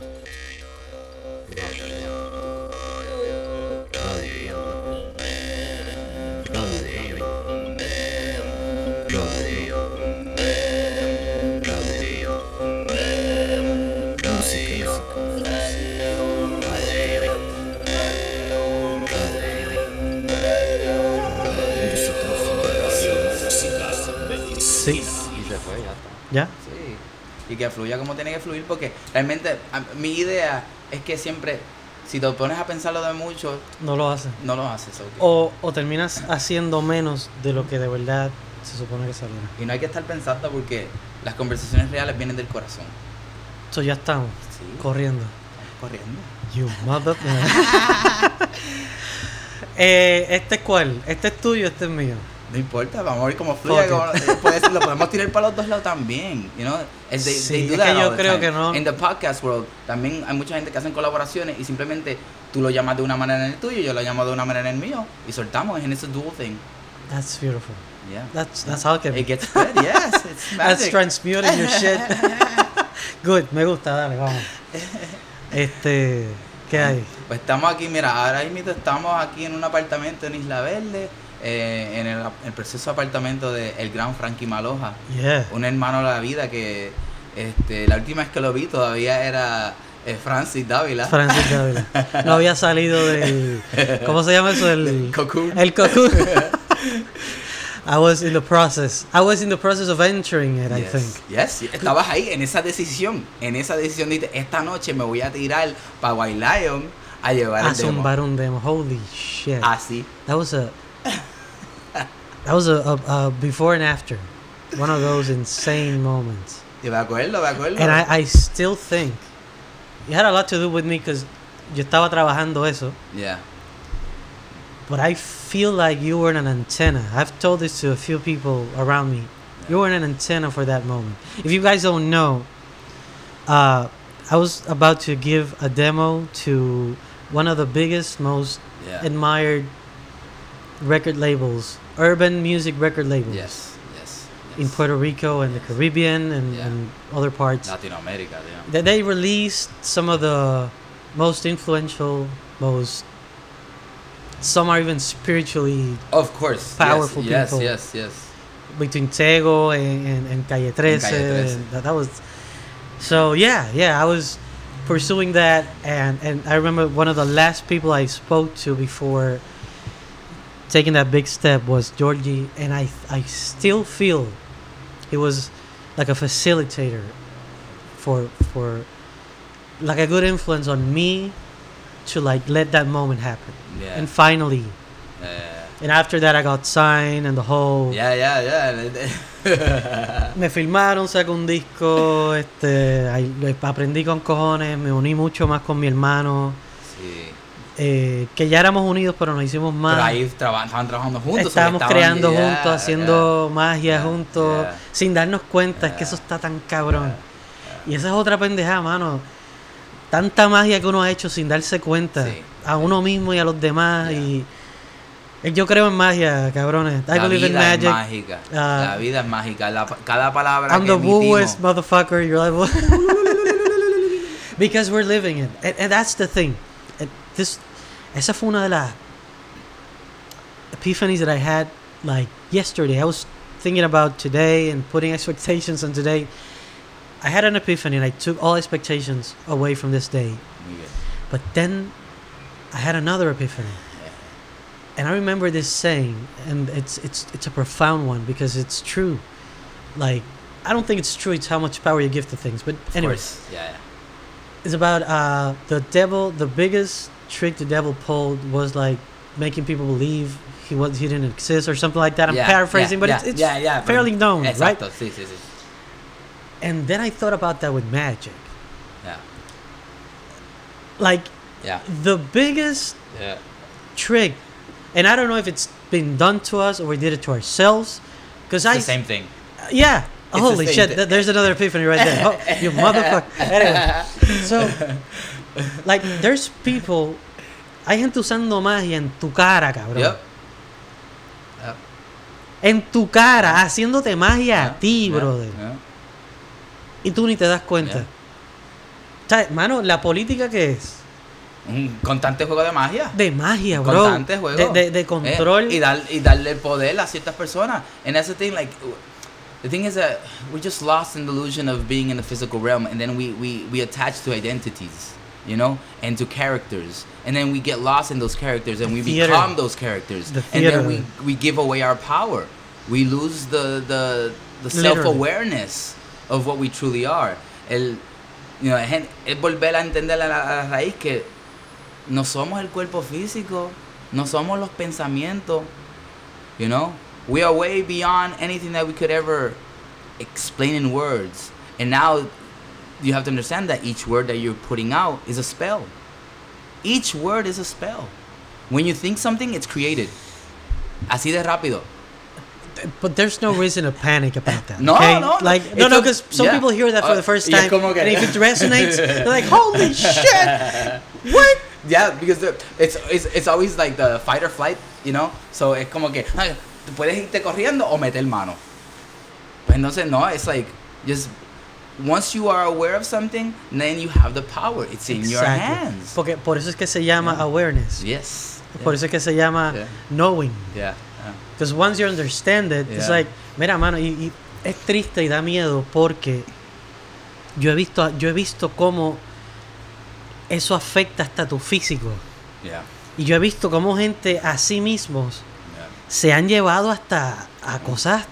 you que fluya como tiene que fluir, porque realmente a- mi idea es que siempre, si te pones a pensarlo de mucho, No lo hace. no lo haces. ok. O, o terminas haciendo menos de lo que de verdad se supone que saliera. Y no hay que estar pensando porque las conversaciones reales vienen del corazón. So ya estamos Sí. corriendo. Corriendo. You mother. eh, ¿Este es cuál? ¿Este es tuyo este es mío? No importa, vamos a ver cómo fluye. Ser, lo podemos tirar para los dos lados también. You know? Sí, they do es que yo creo time. que no- En the podcast world también hay mucha gente que hacen colaboraciones y simplemente tú lo llamas de una manera en el tuyo y yo lo llamo de una manera en el mío y soltamos en ese dual thing. That's beautiful. Yeah. That's, that's how it can be. It gets good, yes. It's That's magic. transmuting your shit. Good, me gusta, dale, vamos. Este, ¿qué hay? Pues estamos aquí, mira, ahora mismo estamos aquí en un apartamento en Isla Verde, eh, en el, el precioso apartamento de el gran Frankie Maloja, Yeah. un hermano de la vida que este, la última vez que lo vi todavía era eh, Francis Dávila. Francis Dávila. No había salido del. ¿Cómo se llama eso? Del El cocoon. El cocoon. I was in the process. I was in the process of entering it, I think. yes, estabas ahí en esa decisión, en esa decisión de esta noche me voy a tirar para White Lion a llevar A el demo. zumbar un demo. Holy shit. Así. That was a. That was a, a, a before and after. One of those insane moments. Me acuerdo, me acuerdo. And I, I still think it had a lot to do with me because yo estaba trabajando eso. Yeah. But I feel like you were an antenna. I've told this to a few people around me. You were an antenna for that moment. If you guys don't know, uh, I was about to give a demo to one of the biggest, most Yeah. admired record labels, urban music record labels Yes, yes. in. Puerto Rico and the Caribbean and, Yeah. and other parts. Latinoamérica, yeah. That they released some of the most influential, most some are even spiritually Of course. Powerful yes, people. Yes, yes, yes. between Tego and, and, and Calle 13. Calle 13. and that, that was so yeah, yeah. I was pursuing that, and and I remember one of the last people I spoke to before taking that big step was Georgie, and I I still feel he was like a facilitator for for like a good influence on me to like let that moment happen, Yeah. and finally. yeah. And after that, I got signed and the whole. Yeah, yeah, yeah. Me filmaron, saqué un disco, este, eh, aprendí con cojones, me uní mucho más con mi hermano. Eh, que ya éramos unidos, pero nos hicimos más. Pero ahí traba- estaban trabajando juntos. Estábamos estaban- creando yeah, juntos, haciendo magia yeah, juntos, yeah. sin darnos cuenta, es que Yeah. eso está tan cabrón. Yeah, Y esa es otra pendejada, mano. Tanta magia que uno ha hecho sin darse cuenta, Sí. a uno mismo y a los demás. Yeah. Y yo creo en magia, cabrones. I La believe in vida es magic. mágica. Ah. la vida es mágica. La- cada palabra I'm que the emitimos. motherfucker. You're like, because we're living it, and, and that's the thing. And this, esa fue una de las epiphanies that I had like yesterday. I was thinking about today and putting expectations on today. I had an epiphany, and I took all expectations away from this day. Bien. But then I had another epiphany. And I remember this saying, and it's it's it's a profound one because it's true. Like I don't think it's true. It's how much power you give to things. But Of anyway. Yeah, yeah. it's about uh, the devil. The biggest trick the devil pulled was like making people believe he was he didn't exist or something like that. I'm Yeah, paraphrasing, yeah, but yeah, it's, it's yeah, yeah, fairly known, right? Sí, sí, sí. And then I thought about that with magic. Yeah, Like yeah, the biggest yeah. trick, and I don't know if it's been done to us or we did it to ourselves. Because I It's the same thing. Yeah. the Holy shit! th- there's another epiphany right there. Oh, you motherfucker. Anyway, so, like, there's people. Hay gente usando magia en tu cara, cabrón. Yep. Yep. En tu cara, haciéndote magia a ti, brother. yeah. Y tú ni te das cuenta. Yeah. O sea, mano, la política que es Un constante juego de magia. de magia, bro. constante juego. De, de- de Eh, control. y, dar- y darle poder a ciertas personas. And that's the thing, like, the thing is that we're just lost in the illusion of being in the physical realm, and then we, we, we attach to identities, you know, and to characters. And then we get lost in those characters, and we Theater. become those characters. The and then we, we give away our power. We lose the, the, the self awareness of what we truly are. El, you know, es volver a entender a la raíz que no somos el cuerpo físico, no somos los pensamientos, you know? We are way beyond anything that we could ever explain in words. And now you have to understand that each word that you're putting out is a spell. Each word is a spell. When you think something, it's created. Así de rápido. But there's no reason to panic about that. No, okay? no, no. Like, no, no, because some yeah. people hear that for Uh, the first time. que- and if it resonates, they're like, holy shit! What? Yeah, because it's, it's it's always like the fight or flight, you know. So es como que puedes irte corriendo o meter mano. Pues entonces no, it's like just once you are aware of something, then you have the power. It's in your hands. Porque por eso es que se llama Yeah. awareness. Yes. Por eso es que se llama Yeah. knowing. Yeah. Because once you understand it, it's Yeah. like, mira, mano, y, y es triste y da miedo porque yo he visto, yo he visto cómo eso afecta hasta tu físico. Yeah. Y yo he visto cómo gente a sí mismos Yeah. se han llevado hasta a cosas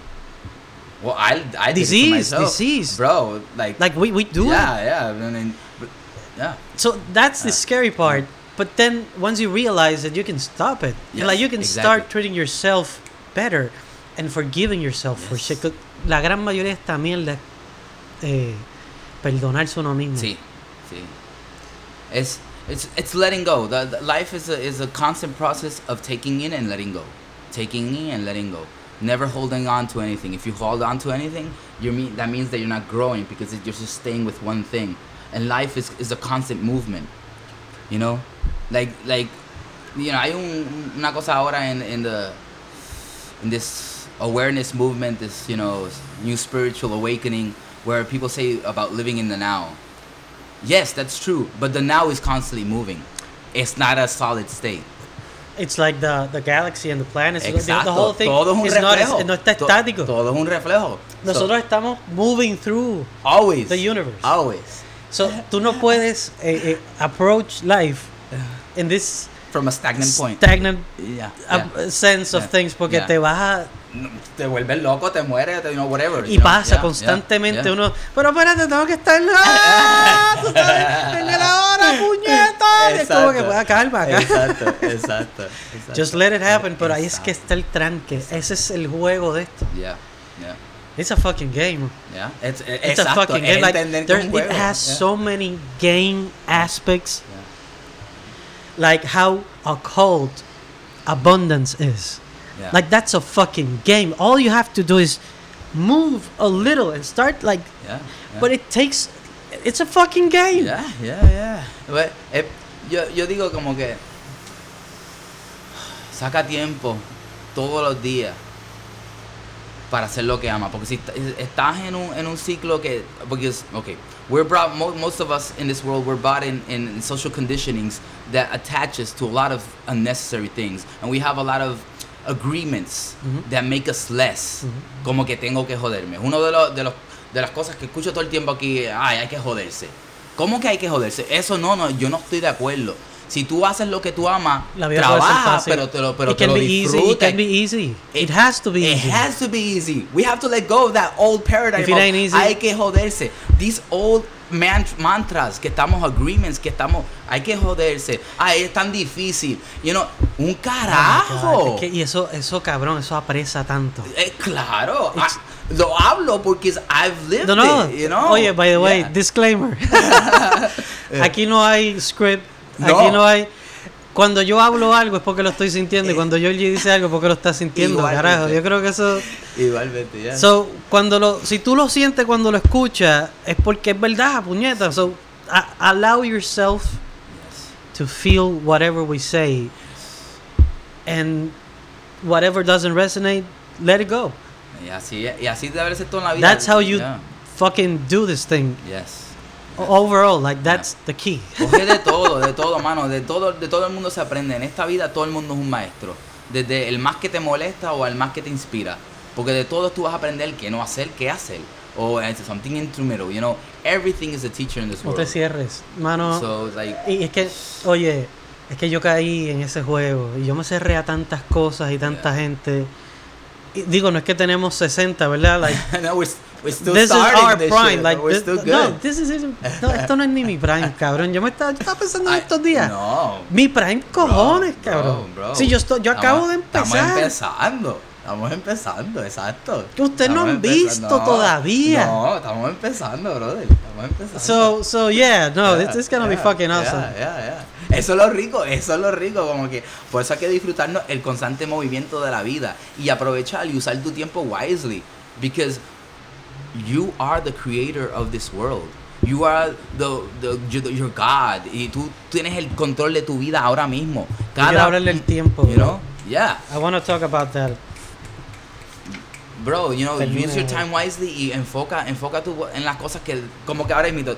Well, I I Disease, disease. bro. Like, like we, we do it. yeah, yeah. I mean, but, yeah. So that's the Uh, scary part. But then once you realize that you can stop it, Yes, like you can exactly. start treating yourself better and forgiving yourself for Yes. shit. 'Cause La gran mayoría de esta mierda eh, perdonarse uno mismo. Sí, sí. It's it's it's letting go. The, the life is a is a constant process of taking in and letting go, taking in and letting go. Never holding on to anything. If you hold on to anything, you mean that means that you're not growing because you're just staying with one thing. And life is is a constant movement. You know, like like you know, hay un, una cosa ahora in in the in this awareness movement, this you know new spiritual awakening, where people say about living in the now. Yes, that's true, but the now is constantly moving. It's not a solid state. It's like the, the galaxy and the planets. the- The, Exacto. whole thing todo es un is not, reflejo. no está estático. todo es un reflejo. So, Nosotros estamos moving through always the universe. Always So tú no puedes eh, eh, approach life in this from a stagnant point. stagnant yeah. yeah. sense of Yeah. things porque te vas a Te vuelves loco, te mueres, te, whatever. Y you know? pasa Yeah, constantemente yeah, yeah. uno, pero espérate, tengo que estar ¡Ah! tú sabes, en la hora, puñeta. Es como que pueda calma acá. Exacto, exacto, exacto. Just let it happen, pero ahí es que está el tranque. Ese es el juego de esto. Yeah, yeah, It's a fucking game. yeah. It's, It's exacto, a fucking game. Like, it juego. has so many game aspects, like how occult abundance is. Yeah. Like that's a fucking game. All you have to do is move a little and start like, Yeah, yeah. but it takes. It's a fucking game. Yeah, yeah, yeah. But, eh, yo, yo digo como que saca tiempo todos los días para hacer lo que ama. Porque si est- estás en un, en un ciclo que... Because, okay, we're brought, mo- most of us in this world, we're brought in, in social conditionings that attaches to a lot of unnecessary things. And we have a lot of agreements Mhm. that make us less. Mhm. Como que tengo que joderme. Uno de los, de los de las cosas que escucho todo el tiempo aquí, ay, hay que joderse. ¿Cómo que hay que joderse? Eso no, no, yo no estoy de acuerdo. Si tú haces lo que tú amas, trabaja, pero te lo, pero it te can lo be easy. It can be easy. It, has to be It easy. has to be easy. We have to let go of that old paradigm. If it ain't easy- hay que joderse. These old mantras que estamos agreements que estamos hay que joderse. Ay, es tan difícil. You know, un carajo. God, es que- y eso, eso cabrón, eso apresa tanto. Eh, claro. Ah, lo hablo porque I've lived No, no. it, you know. Oye, by the way, Yeah. disclaimer. Aquí no hay script. No. Aquí no hay. Cuando yo hablo algo es porque lo estoy sintiendo y cuando Georgie dice algo es porque lo está sintiendo, Igualmente. carajo. Yo creo que eso. Igualmente, ya. So, cuando lo, si tú lo sientes cuando lo escuchas es porque es verdad, puñeta. So, a- allow yourself to feel whatever we say, and whatever doesn't resonate, let it go. Y así, y así debe ser toda la vida. That's how you Yeah. fucking do this thing. Yes. Overall, like that's the key. Coge de todo, de todo, mano. De todo, de todo el mundo se aprende. En esta vida todo el mundo es un maestro. Desde el más que te molesta o al más que te inspira. Porque de todos tú vas a aprender qué no hacer, qué hacer. O it's something in the middle, you know. Everything is a teacher in this No world. te cierres, mano. So, like, Y es que, oye, es que yo caí en ese juego y yo me cerré a tantas cosas y tanta Yeah. gente. Y digo, no es que tenemos 60, ¿verdad? Like, no, we're, we're still this is our this prime. shit, like, we're this- still good. no, this is, no, esto no es ni mi prime, cabrón. Yo me estaba, yo estaba pensando en estos días. No. Mi prime cojones, Bro, cabrón. bro, bro. Sí, yo, estoy, yo acabo de Estamos- empezar. Estamos empezando. Estamos empezando, exacto. Que ustedes no han visto todavía. No, estamos empezando, brother. Estamos empezando. So, so yeah, no, Yeah, this is gonna be yeah, fucking yeah, awesome. yeah, yeah. Eso es lo rico, eso es lo rico, como que por eso hay que disfrutarnos el constante movimiento de la vida y aprovechar y usar tu tiempo wisely, because you are the creator of this world. You are the, the, you- your God y tú tienes el control de tu vida ahora mismo. Quiero hablarle el tiempo, you know? Yeah. I want to talk about that. Bro, you know, use your time wisely y enfoca, enfoca tu, en las cosas que, como que ahora mismo,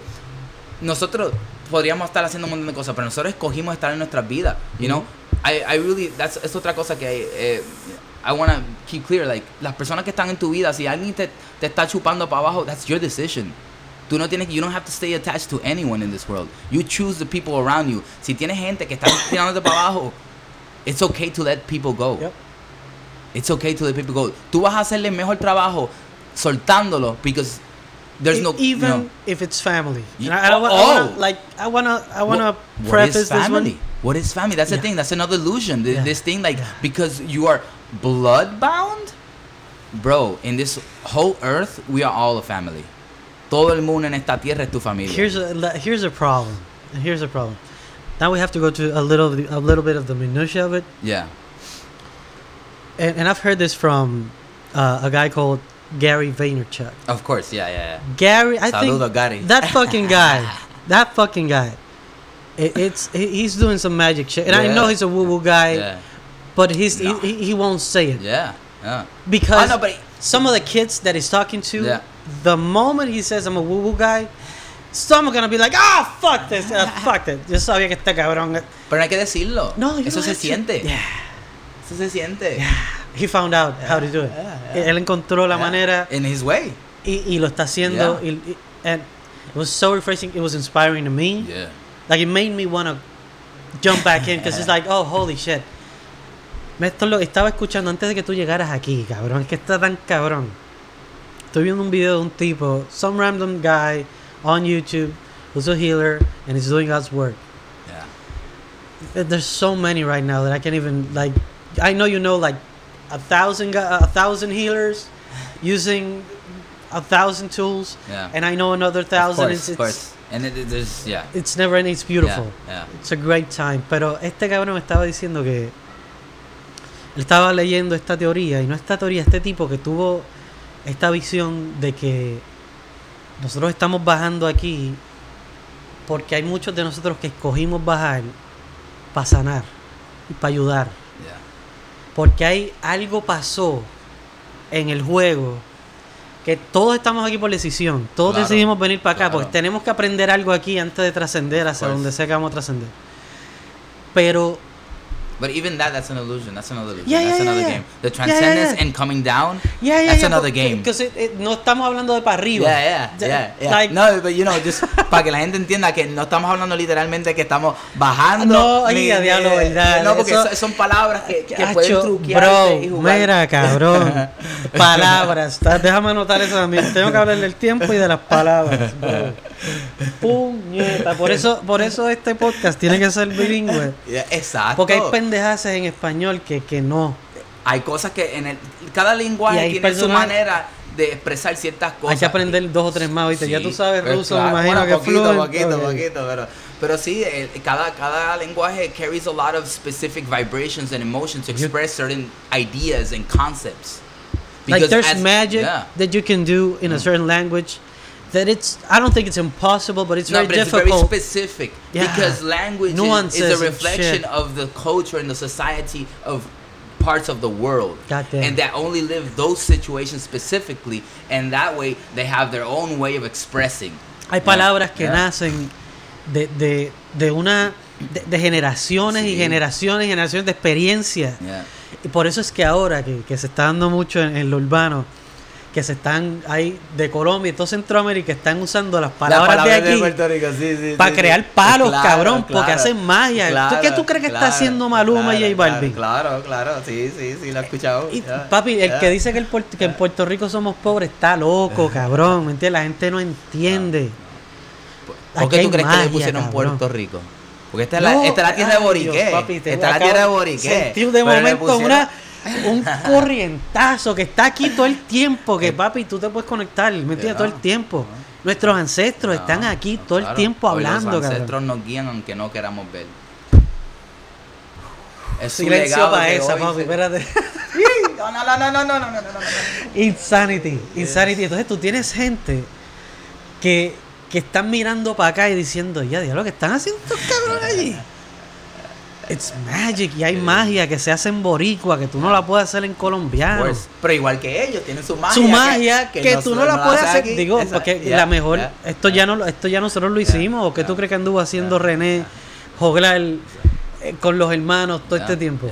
nosotros podríamos estar haciendo un montón de cosas, pero nosotros escogimos estar en nuestras vidas, you know. I, I really, that's, es otra cosa que eh, I want to keep clear, like, las personas que están en tu vida, si alguien te, te está chupando para abajo, that's your decision. Tú no tienes, you don't have to stay attached to anyone in this world. You choose the people around you. Si tienes gente que está tirándote para abajo, it's okay to let people go. Yep. It's okay to let people go. Tú vas a hacerle mejor trabajo soltándolo because there's no even you know, if it's family. And I, I, I oh. wanna, like I wanna I wanna preface this one. What is family? That's the thing. That's another illusion. Th- Yeah. This thing like Yeah. because you are blood bound, bro. In this whole earth, we are all a family. Todo el mundo en esta tierra es tu familia. Here's a here's a problem. And here's a problem. Now we have to go to a little a little bit of the minutia of it. yeah. And, and I've heard this from uh, a guy called Gary Vaynerchuk. Of course. Yeah. Yeah. Gary, I Saludo, think Gary. that fucking guy, that fucking guy. It, it's he's doing some magic shit, and I know he's a woo woo guy, Yeah. but he's No. he, he, he won't say it Yeah. Yeah. because I know, but some of the kids that he's talking to, Yeah. the moment he says I'm a woo woo guy, some are gonna be like, ah, fuck this, uh, fuck this. Yo sabía que este cabrón. pero no hay que decirlo. No, you eso don't se have to- siente. Yeah, Eso se siente. yeah. He found out how to do it. Yeah, yeah. Él encontró la Yeah. manera In his way. y, y lo está haciendo. Yeah. y- y- and it was so refreshing. It was inspiring to me. Yeah. Like it made me want to jump back in because it's like, oh, holy shit. Me esto lo estaba escuchando antes de que tú llegaras aquí, cabrón. Es que está tan cabrón. Estoy viendo un video de un tipo, some random guy on YouTube who's a healer and he's doing God's work. Yeah. There's so many right now that I can't even like. I know you know like a thousand a thousand healers using a thousand tools, Yeah. and I know another Of thousand. course, it's, of course. And it, it- yeah. it's never ending. It's beautiful. Yeah, It's a great time. Pero este cabrón me estaba diciendo que él estaba leyendo esta teoría y no esta teoría, este tipo que tuvo esta visión de que nosotros estamos bajando aquí porque hay muchos de nosotros que escogimos bajar para sanar y para ayudar. yeah. Porque hay algo pasó en el juego que todos estamos aquí por decisión. Todos Claro, decidimos venir para acá claro. porque tenemos que aprender algo aquí antes de trascender hacia course. donde sea que vamos a trascender. Pero But even that, that's an illusion. That's another illusion. Yeah, that's yeah, another yeah, game. The transcendence and coming down. yeah, yeah, that's another game. because no estamos hablando de para arriba. Yeah, yeah, yeah. Like- no, but you know, just para que la gente entienda que no estamos hablando literalmente que estamos bajando. No, ni- diablo, verdad, No, porque eso- so- son palabras que, que pueden truquear y jugar. mira, cabrón. Palabras. Déjame anotar eso también. Tengo que hablar del tiempo y de las palabras. bro. Puñeta. Por eso, por eso este podcast tiene que ser bilingüe. Exacto. Porque hay pendejadas en español que, que no. Hay cosas que en el cada lenguaje tiene su manera de expresar ciertas cosas. Hay que aprender dos o tres más, ¿viste? ya Sí, tú sabes ruso, claro, me imagino bueno, que poquito, poquito, Ok. poquito, pero, pero sí, eh, cada, cada lenguaje carries a lot of specific vibrations and emotions to express certain ideas and concepts. Like Because there's as- magic yeah. that you can do in a Mm. certain language that it's I don't think it's impossible, but it's no, very but it's very specific Yeah. because language is, Nuances is a reflection of the culture and the society of parts of the world. And that only live those situations specifically, and that way they have their own way of expressing. Hay palabras que Yeah. nacen de, de, de una de, de generaciones y Sí. generaciones y generaciones de experiencia. Yeah. Y por eso es que ahora que, que se está dando mucho en, en lo urbano, que se están ahí de Colombia y todo Centroamérica están usando las palabras, de aquí Rico, sí, sí, para sí, crear sí. palos, Claro, cabrón, porque hacen magia. ¿Tú Claro, qué tú crees que está haciendo Maluma y J Balvin? Claro, claro, sí, sí, sí, lo he escuchado. Y, yeah, papi, el que dice que, el Puerto- que en Puerto Rico somos pobres está loco, cabrón. ¿Me entiendes? La gente no entiende. ¿Por qué tú crees que le pusieron cabrón. Puerto Rico? Porque esta es la, No, esta es la tierra de Boriqué. Dios, papi, te esta es la acabo tierra de de Boriqué. sentir de momento una, un corrientazo que está aquí todo el tiempo. Que papi, tú te puedes conectar, ¿me entiendes? Todo el no, tiempo. Nuestros ancestros No, están aquí todo el tiempo Hoy hablando, cabrón. ancestros nos guían aunque no queramos ver. Es su Silencio legado para esa, hoy papi, se- espérate. No, no, no, no, no, no, no, no, no. Insanity, insanity. Entonces tú tienes gente que, que están mirando para acá y diciendo, ya, lo que están haciendo estos cabrones allí. It's magic y hay magia que se hace en boricua que tú no la puedes hacer en colombiano. Pues, pero igual que ellos, tienen su magia. Su magia que, tú no la puedes hacer. aquí. Digo, Esa- porque yeah, la mejor, yeah, esto ya no esto ya nosotros lo hicimos. ¿O qué tú crees que anduvo haciendo René. Joglar eh, con los hermanos todo este tiempo?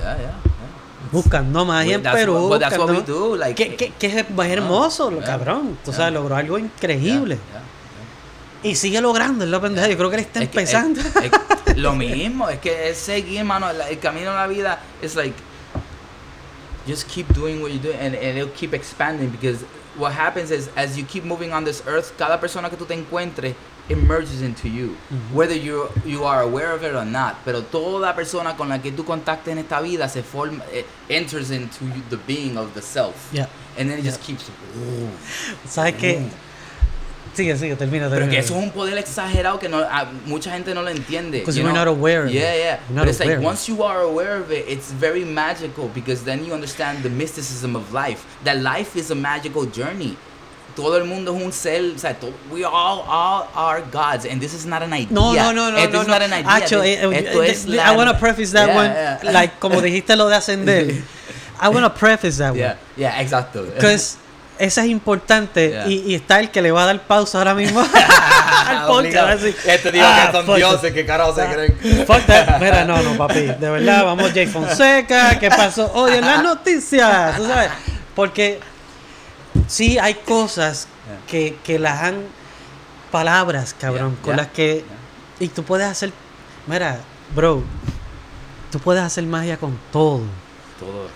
Buscando magia en That's Perú. what- buscando- do, like- que, que- que es, hermoso, yeah, cabrón. Tú yeah. sabes, logró algo increíble. Yeah, yeah, Y sigue logrando, es la pendeja. Yo creo que él está Es que- empezando. es- es lo mismo, es que es seguir, mano. la- El camino de la vida es like just keep doing what you're doing and, and it'll keep expanding because what happens is as you keep moving on this earth, cada persona que tú te encuentres emerges into you, whether you you are aware of it or not. Pero toda persona con la que tú contactes en esta vida se forma, eh, enters into you- the being of the self, Ya. and then it just keeps. ¿Sabes qué? Sigue, sigue, termina, Pero que eso es un poder exagerado que no, a- mucha gente no lo entiende. Because you we're know? not aware of Yeah, it. yeah. Not But it's aware like once you are aware of it, it's very magical because then you understand the mysticism of life. That life is a magical journey. Todo el mundo es un ser, o sea, we all, all are gods, and this is not an idea. No, no, no, no, Esto no. no. not an idea. Acho, This- eh, eh, esto eh, es I want to preface that Yeah, one, yeah. like, como dijiste lo de ascender. I want to preface that Yeah, one. yeah, exacto. Because esa es importante Yeah. y, y está el que le va a dar pausa ahora mismo al podcast. Este "Ah, que son fuck it". dioses, que carajo se Ah, creen. Fuck that. Mira, no, no, papi. De verdad, vamos Jay Fonseca. ¿Qué pasó hoy en las noticias? ¿Tú sabes? Porque sí hay cosas que, que las han palabras, cabrón, Yeah, con yeah, las que y tú puedes hacer, mira, bro, tú puedes hacer magia con todo. Todo.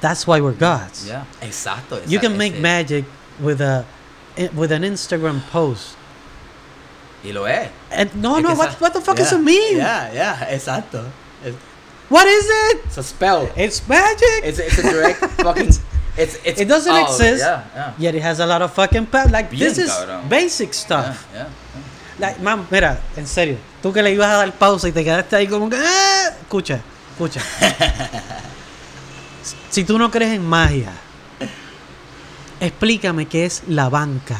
That's why we're gods. Yeah, exacto. You can make ese- magic with a eh, with an Instagram post. Y lo es. And no, Es no, what, what the fuck does Yeah, it mean? Yeah, yeah, exacto. It's, What is it? it's a spell. It's magic. It's, it's a direct fucking. It's, it's, It doesn't oh, exist. Yeah, yeah. Yet it has a lot of fucking power. Like Bien, this is cabrón. basic Yeah, stuff. yeah, Like, man, mira, en serio, tú que le ibas a dar pausa y te quedaste ahí como que, "Ah". escucha, escucha. si tú no crees en magia, explícame qué es la banca.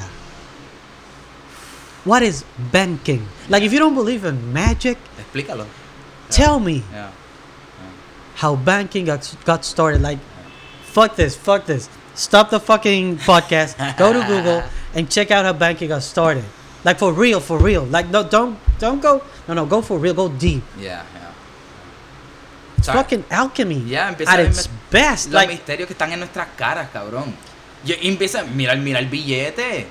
What is banking? Like, if you don't believe in magic. Explícalo. tell me Yeah. how banking got, got started. Like, fuck this, fuck this. Stop the fucking podcast. Go to Google and check out how banking got started. Like for real, for real. Like no, don't don't go. No, no, go for real. Go deep. Yeah. Fucking alchemy Ya, empieza at a its best. Los Like misterios que están en nuestras caras, cabrón. Y y empieza, mira, mira el billete.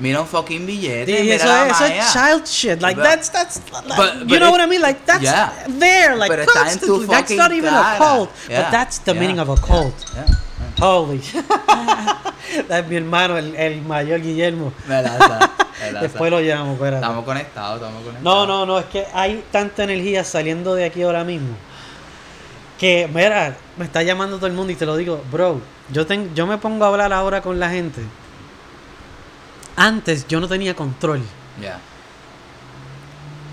Mira un fucking billete. y mira eso, eso es child shit. Like But- that's that's. Like, but- you but know it- what I mean? Like that's Yeah. there. Like Pero constantly. That's not even a cara. cult, Yeah, but that's the yeah, meaning of a yeah, cult. yeah, yeah. Holy. That's mi hermano, el, el mayor Guillermo. Me lanza, me lanza. Después lo llamo, espérate. Estamos conectados, estamos conectados. No, no, no, es que hay tanta energía saliendo de aquí ahora mismo. Que, mira, me está llamando todo el mundo y te lo digo, bro, yo, ten- yo me pongo a hablar ahora con la gente. Antes yo no tenía control. Yeah,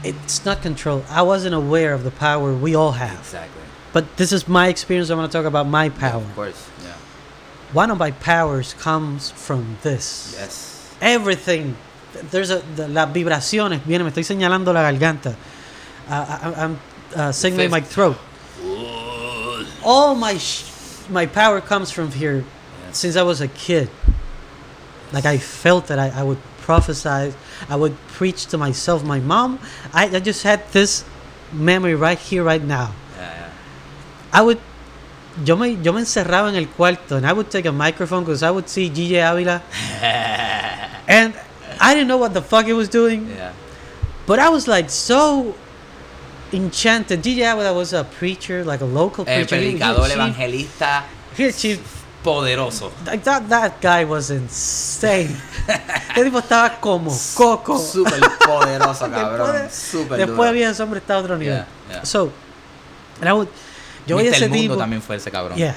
It's not control. I wasn't aware of the power we all have. exactly. But this is my experience. I want to talk about my Yeah, power. of course, yeah. One of my powers comes from this. Yes. Everything. There's a, the- las vibraciones. Viene, me estoy señalando la garganta. Uh, I, I'm uh, signaling my throat. All my sh- my power comes from here Yes. since I was a kid. Like I felt that I, I would prophesy, I would preach to myself. My mom, I, I just had this memory right here, right now. Yeah, I would, yo me, yo me encerraba en el cuarto and I would take a microphone because I would see Gigi Avila and I didn't know what the fuck he was doing, yeah. but I was like so enchanted. Gigi Avila was a preacher, like a local El preacher. He- he- predicador he- evangelista he achieved poderoso. Like that, that guy was insane. El tipo estaba como coco. Súper poderoso, cabrón. Después- Súper Después duro. había ese hombre está a otro nivel. Yeah, yeah. So, and I would- yo veía ese El Mundo tipo. también fue ese cabrón. Yeah,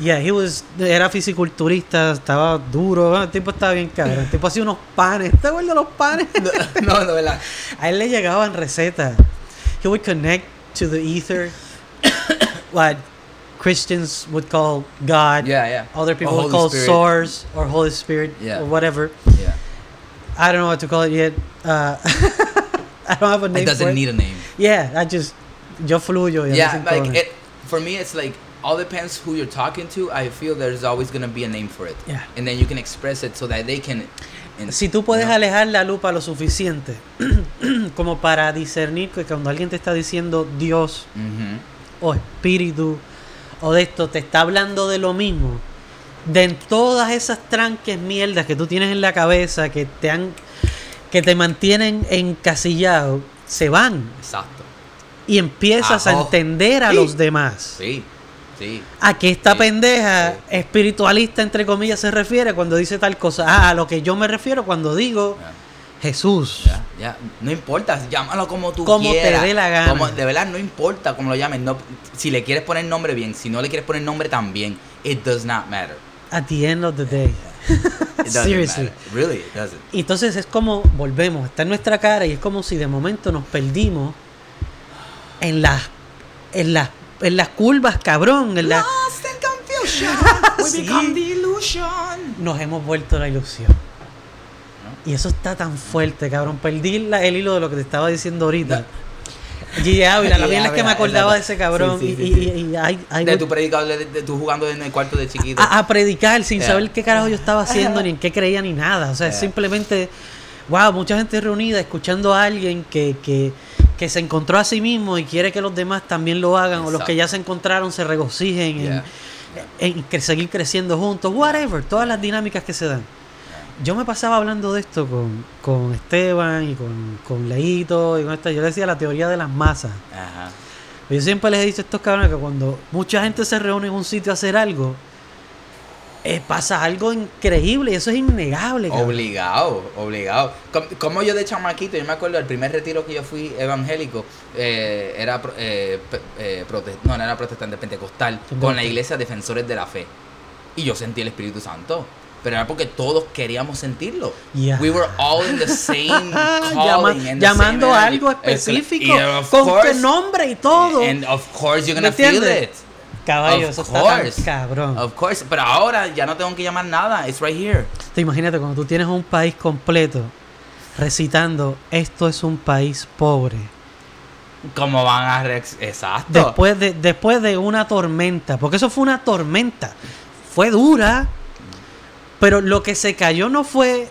yeah, he was, era fisiculturista, estaba duro, el tipo estaba bien cabrón. El tipo hacía unos panes, ¿te acuerdas de los panes? No, no, ¿verdad? A él le llegaban recetas. He would connect to the ether, what Christians would call God. Yeah, yeah. Other people would call Spirit. source or Holy Spirit Yeah. or whatever. Yeah. I don't know what to call it yet. Uh, I don't have a name It doesn't it. need a name. Yeah, I just yo fluyo. Yeah, like it, for me, it's like all depends who you're talking to. I feel there's always gonna be a name for it, Yeah. and then you can express it so that they can. Si tú puedes alejar la lupa lo suficiente como para discernir que cuando alguien te está diciendo Dios o espíritu o de esto te está hablando de lo mismo, de en todas esas tranques mierdas que tú tienes en la cabeza que te han que te mantienen encasillado, se van Exacto. y empiezas a entender a Sí. los demás. Sí. Sí. A que esta Sí, pendeja sí. espiritualista, entre comillas, se refiere cuando dice tal cosa. Ah, a lo que yo me refiero cuando digo. Jesús. Ya. No importa, llámalo como tú Como te quieras. dé la gana. Como- de verdad, no importa cómo lo llames. No, si le quieres poner nombre bien, si no le quieres poner nombre también. It does not matter. At the end of the day. It doesn't Seriously. matter. Really, it doesn't. Entonces es como, volvemos, está en nuestra cara y es como si de momento nos perdimos en las, en las, en las curvas, cabrón. En la, Lost in confusion, we Sí. become the illusion. nos hemos vuelto la ilusión. Y eso está tan fuerte, cabrón. Perdí la- el hilo de lo que te estaba diciendo ahorita. Ávila, la verdad es que me acordaba de ese cabrón. Sí, sí, y, sí, y- sí. y hay- hay- De tu predicador, de, de tú jugando en el cuarto de chiquito. a, a predicar sin Yeah. saber qué carajo yo estaba haciendo, ni en qué creía, ni nada. O sea, Yeah. simplemente, wow, mucha gente reunida escuchando a alguien que, que, que se encontró a sí mismo y quiere que los demás también lo hagan, o los que ya se encontraron se regocijen en- en, seguir creciendo juntos, whatever, todas las dinámicas que se dan. Yo me pasaba hablando de esto con, con Esteban y con, con Leito y con esta. Yo le decía la teoría de las masas. Ajá. Yo siempre les he dicho a estos cabrones que cuando mucha gente se reúne en un sitio a hacer algo, eh, pasa algo increíble y eso es innegable. cabrón. Obligado, obligado. Com- Como yo de chamaquito, yo me acuerdo el primer retiro que yo fui evangélico, eh, era eh, eh, no, no era protestante, pentecostal, con la iglesia Defensores de la Fe. Y yo sentí el Espíritu Santo. Pero era porque todos queríamos sentirlo. Yeah. We were all in the same Llama- calling the llamando same a energy. algo Es- específico, con tu nombre y todo. And of course you're ¿Me gonna feel it. Caballo, Of eso está tan cabrón. Of course. Pero ahora ya no tengo que llamar nada. It's right here. Te imagínate cuando tú tienes un país completo recitando esto es un país pobre. ¿Cómo van a reaccionar? Exacto. Después de, después de una tormenta, porque eso fue una tormenta. Fue dura, pero lo que se cayó no fue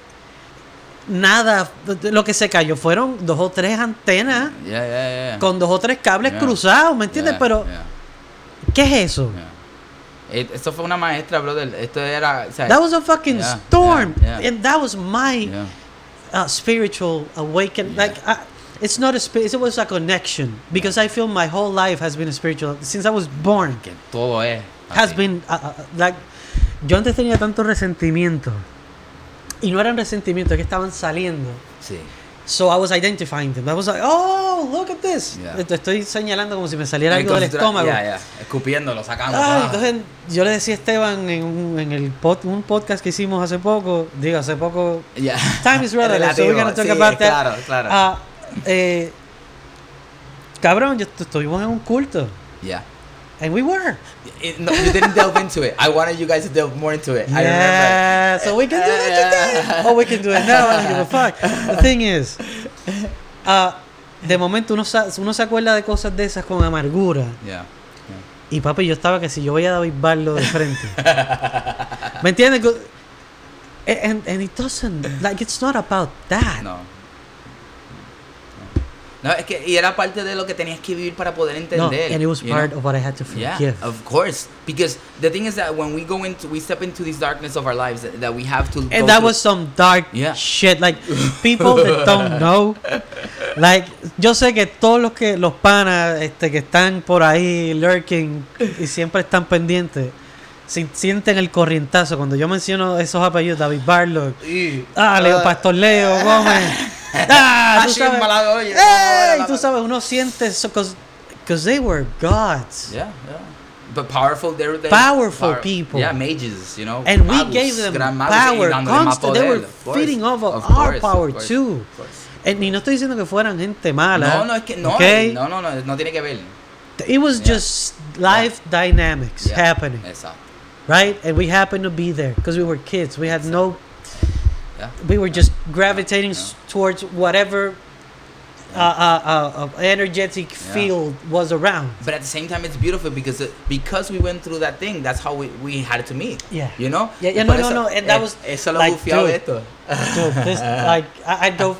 nada. Lo que se cayó fueron dos o tres antenas Yeah, yeah, yeah. con dos o tres cables cruzados, ¿me entiendes? Pero, ¿qué es eso? yeah. Eh, Esto fue una maestra, brother. Esto era. o sea, That was a fucking Yeah, storm. yeah. And that was my uh, spiritual awakening. Like, I, it's not a spirit, it was a connection. Because I feel my whole life has been spiritual. Since I was born, Que todo es. has been, uh, uh, like, yo antes tenía tanto resentimiento. Y no eran resentimientos, es que estaban saliendo. Sí. So I was identifying them. I was like, oh, look at this. Yeah. Estoy señalando como si me saliera algo del estómago. Ya, ya. Escupiéndolo, sacando. Ay, ah. entonces yo le decía a Esteban en, un, en el pod- un podcast que hicimos hace poco, digo, hace poco, time is relative, so we're gonna talk Sí, about that. Claro, claro. Ah, eh, cabrón, yo estu- estuvimos en un culto. Yeah. And we were. It- no, you didn't delve into it. I wanted you guys to delve more into it. I Yeah, remember. so we can do that today. Or we can do it now. I don't give a fuck. The thing is, ah, de momento uno, uno se acuerda de cosas de esas con amargura. Yeah. Y papi, yo estaba que si yo voy a David Barlo de frente. ¿Me entiendes? And and it doesn't like it's not about that. No. No, es que y era parte de lo que tenías que vivir para poder No, entender. and it was part know? of what I had to Yeah, forgive. of course. Because the thing is that when we go into, we step into this darkness of our lives, that, that we have to. and that through- was some dark Yeah. shit. Like people that don't know, like yo sé que todos los que los panas este, que están por ahí lurking y siempre están pendientes, si- sienten el corrientazo cuando yo menciono esos apellidos, David Barlow, ah, Leo Pastor Leo Gómez, ah, tú Hashim sabes, ¡Ey! Malagoy. tú sabes, uno siente eso because they were gods. Yeah, yeah. But powerful, they're, they Powerful people. Yeah, mages, you know. And we magos, gave them y power, constant. They were feeding off of of our course, power of course, too. course. Eh, ni no estoy diciendo que fueran gente mala. No, no, es que no, okay? no, no, no, no tiene que ver. It was Yeah. just life dynamics Yeah, happening, Exacto. Right? And we happened to be there because we were kids. We had no. Yeah. We were just gravitating Yeah. towards whatever uh, uh, uh, uh, energetic Yeah. field was around. But at the same time, it's beautiful because it, because we went through that thing. That's how we, we had to meet. Yeah. You know. Yeah, yeah, no, no, no, and that was, eso lo like, bufiado de dude. Dude, this, like I, I'd go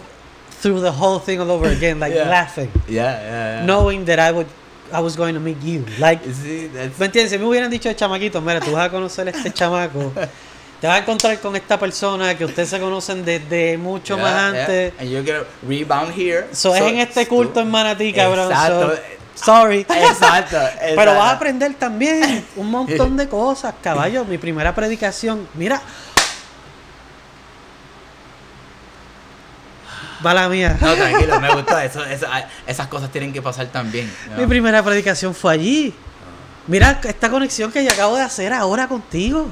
through the whole thing all over again, like Yeah. laughing, Yeah, yeah, yeah. knowing that I would, I was going to meet you. Like, Sí, ¿me entiendes? Si me hubieran dicho de chamaquito, mira, tú vas a conocer a este chamaco, te vas a encontrar con esta persona que ustedes se conocen desde mucho yeah, más yeah. antes. And you're gonna rebound here. So, es en este culto en Manatí, cabrón. Exacto. so, sorry. Exacto. Pero vas a exacto. aprender también un montón de cosas, caballo. Mi primera predicación, mira. Va la mía. No, tranquilo, me gustó. Eso, ah, esas cosas tienen que pasar también. Mi primera predicación fue allí. Mira esta conexión que acabo de hacer ahora contigo.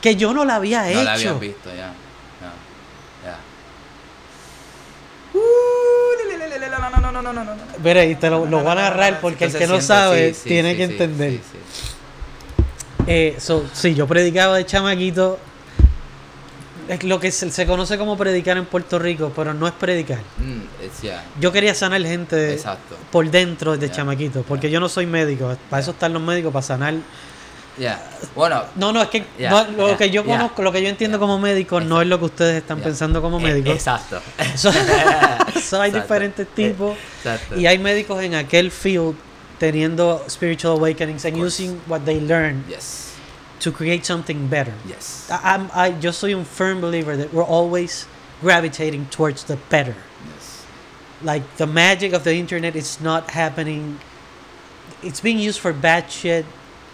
Que yo no la había hecho. No la habías visto, ya. Yeah. Uh, no, no, no, no. Mira, y te lo, lo voy a narrar porque el que no sabe sí, sí, tiene sí, que entender. Eh, so, sí, yo predicaba de chamaquito es lo que se, se conoce como predicar en Puerto Rico, pero no es predicar. Mm, yeah, Yo quería sanar gente Exacto. por dentro desde Ya, chamaquito, porque yo no soy médico. Para eso están los médicos, para sanar. Yeah. Bueno, No, no, es que no, lo que yo conozco, lo que yo entiendo como médico, no es lo que ustedes están pensando como eh, médicos. Exacto. So, so hay Exacto. diferentes tipos Exacto. y hay médicos en aquel field teniendo spiritual awakenings and using what they learn Yes. To create something better. Yes. I, I'm, I, yo soy un firm believer that we're always gravitating towards the better. Yes. Like the magic of the internet is not happening. It's being used for bad shit,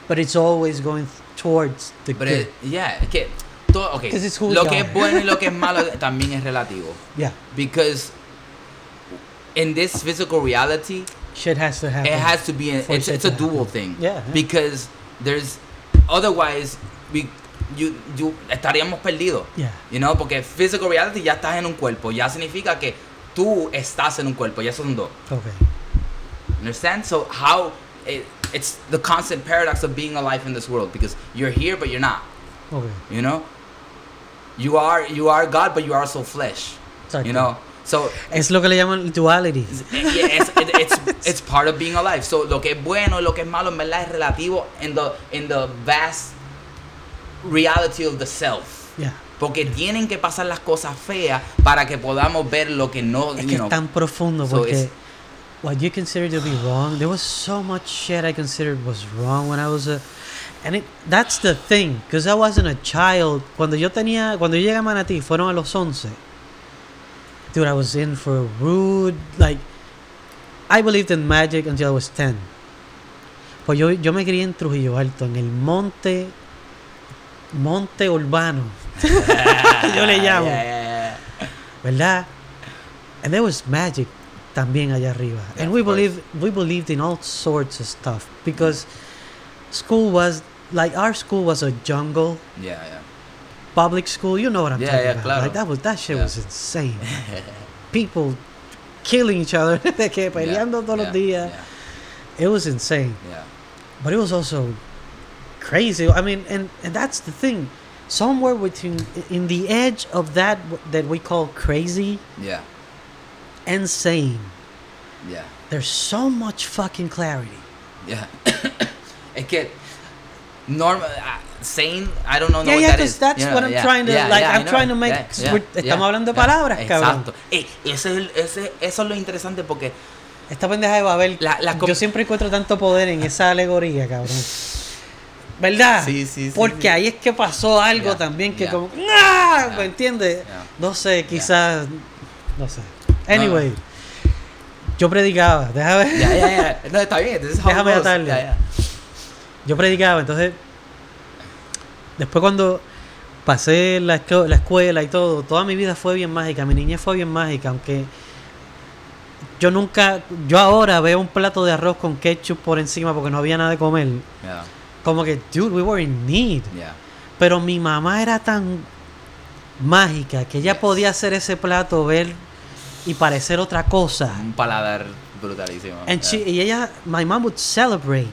but it's always going towards the But good. it, yeah, es que todo, okay. it's who Lo que es bueno y lo que es malo también es relativo. yeah, Because in this physical reality, shit has to happen. it has to be a, For it's, it's a to dual happen. thing. Yeah, yeah. Because there's otherwise we you, you estaríamos perdidos. yeah, You know, porque physical reality ya estás en un cuerpo, ya significa que tú estás en un cuerpo, ya son dos. okay. Understand? So how it, it's the constant paradox of being alive in this world because you're here but you're not. Okay. You know, you are you are God but you are also flesh. Exacto. You know, so Es lo que le llaman duality. it's, it, it's it's part of being alive. So lo que es bueno y lo que es malo en verdad es relativo in the in the vast reality of the self. Yeah. Porque tienen que pasar las cosas feas para que podamos ver lo que no, Es que know. es tan profundo so porque it's- what you consider to be wrong, there was so much shit I considered was wrong when I was a and it, that's the thing, because I wasn't a child. Cuando yo tenía, cuando yo llegué a Manatí, fueron a los 11. Dude, I was in for rude, like, I believed in magic until I was 10. Pues yo, yo me crié en Trujillo Alto, en el monte, monte urbano, yo le llamo. Yeah, yeah, yeah. ¿verdad? And there was magic también allá arriba. And we believed we believed in all sorts of stuff because school was like our school was a jungle. Yeah, yeah. Public school, you know what I'm Yeah, talking yeah, about. claro. Like that was that shit Yeah. was insane. People killing each other, de que peleando Yeah, todos los días. It was insane. yeah. But it was also crazy. I mean, and, and that's the thing. Somewhere between in the edge of that that we call crazy Yeah, and sane. yeah, There's so much fucking clarity. yeah. es que normal saying I don't know Yeah, what yeah, that 'cause is. that's You know, what I'm yeah, trying to- yeah, like, I'm know. trying to make- Yeah, 'cause yeah, we're- yeah, estamos hablando de yeah, palabras, cabrón. Exacto. Ey, ese es el- ese, eso es lo interesante porque Esta pendeja de Babel. La- la yo siempre encuentro tanto poder en esa alegoría, cabrón. ¿Verdad? Sí, sí, sí, Porque sí. ahí es que pasó algo también que como. ¡Ah! ¿Me entiendes? No sé, quizás. No sé. Anyway. Yo predicaba, déjame ver. ya, ya, ya. No, está bien. Déjame atarle. Ya, ya. Yo predicaba, entonces. Después cuando pasé la, escuela y todo, toda mi vida fue bien mágica, mi niñez fue bien mágica, aunque yo nunca, yo ahora veo un plato de arroz con ketchup por encima porque no había nada de comer, Yeah, como que, dude, we were in need. yeah. Pero mi mamá era tan mágica que ella Yes. podía hacer ese plato, ver y parecer otra cosa. Un paladar brutalísimo. And Yeah. she, y ella, my mom would celebrate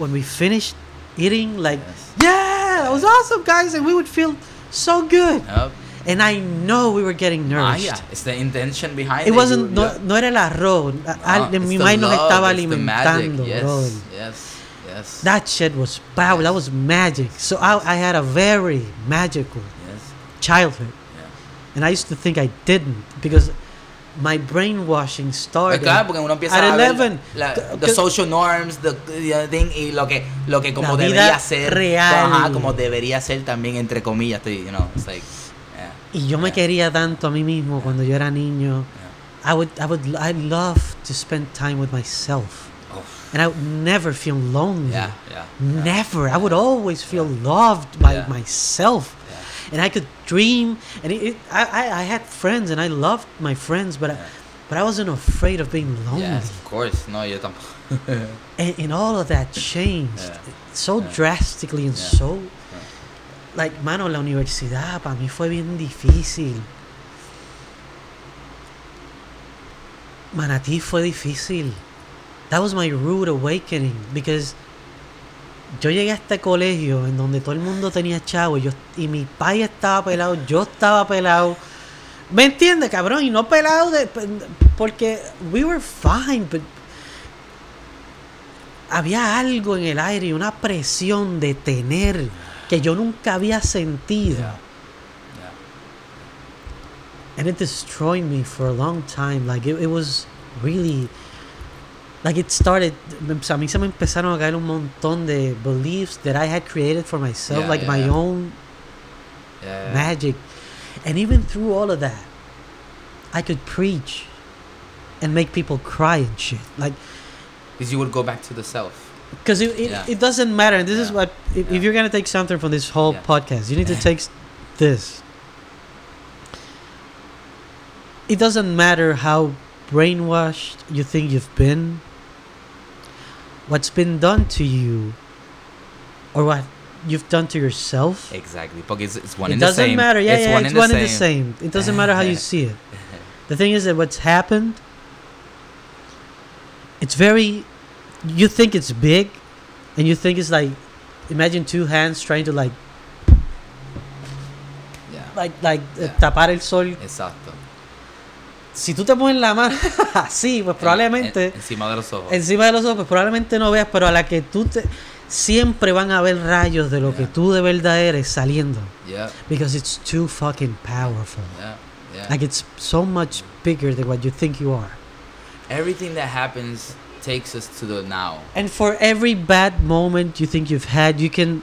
when we finished eating, like, Yes. yeah, that was awesome, guys, and we would feel so good. Yup. And I know we were getting ah, nourished. Maya. It's the intention behind It it. wasn't, no, yeah. no era el arroz. a- No, a- it's mi mind nos estaba it's the magic. alimentando, Yes, yes, yes. That shit was power. That was magic. So I, I had a very magical yes. childhood. Yeah. And I used to think I didn't because my brainwashing Pues started. claro, porque uno empieza at a ver 11. la, the social norms, the, the thing, y lo que, lo que como debería ser, real. ajá, como debería ser también entre comillas, estoy, you know, it's like, yeah, Y yo me quería tanto a mí mismo cuando yo era niño. yeah. I would, I would, I love to spend time with myself, Oh, and I would never feel lonely. yeah, yeah, Never. I would always feel loved by myself, and I could dream. And it, it, I, I, I had friends, and I loved my friends, but I, but I wasn't afraid of being lonely. Yes, of course, no, yo tampoco. And, and all of that changed Yeah. so Yeah. drastically and Yeah. so, like, mano, la universidad para mí fue bien difícil. Manatí fue difícil. That was my rude awakening because yo llegué a este colegio en donde todo el mundo tenía chavo y, yo, y mi pai estaba pelado, yo estaba pelado. ¿Me entiendes, cabrón? Y no pelado de, porque we were fine, but había algo en el aire y una presión de tener que yo nunca había sentido. Yeah. Yeah. And it destroyed me for a long time. Like, it, it was really. Like, it started. A mí se me empezaron a caer un montón de beliefs that I had created for myself, Yeah, like yeah, my yeah. own magic. And even through all of that, I could preach and make people cry and shit. Like, Because you would go back to the self. because it, it, it doesn't matter. And this is what, if, if you're going to take something from this whole podcast, you need to take this. It doesn't matter how brainwashed you think you've been, what's been done to you, or what you've done to yourself. Exactly. Porque it's, it's one it in the doesn't matter. Yeah, it's yeah, one it's in one the and the same. same. It doesn't matter how you see it. The thing is that what's happened, it's very. You think it's big, and you think it's like, imagine two hands trying to like, Yeah. like, like Yeah. tapar el sol. Exacto. Si tú te pones la mano así, pues probablemente En- en- encima de los ojos. encima de los ojos, pues probablemente no veas, pero a la que tú te, siempre van a haber rayos de lo que Yeah. tú de verdad eres saliendo, Yeah. because it's too fucking powerful. Yeah. Yeah. Like it's so much bigger than what you think you are. Everything that happens takes us to the now. And for every bad moment you think you've had, you can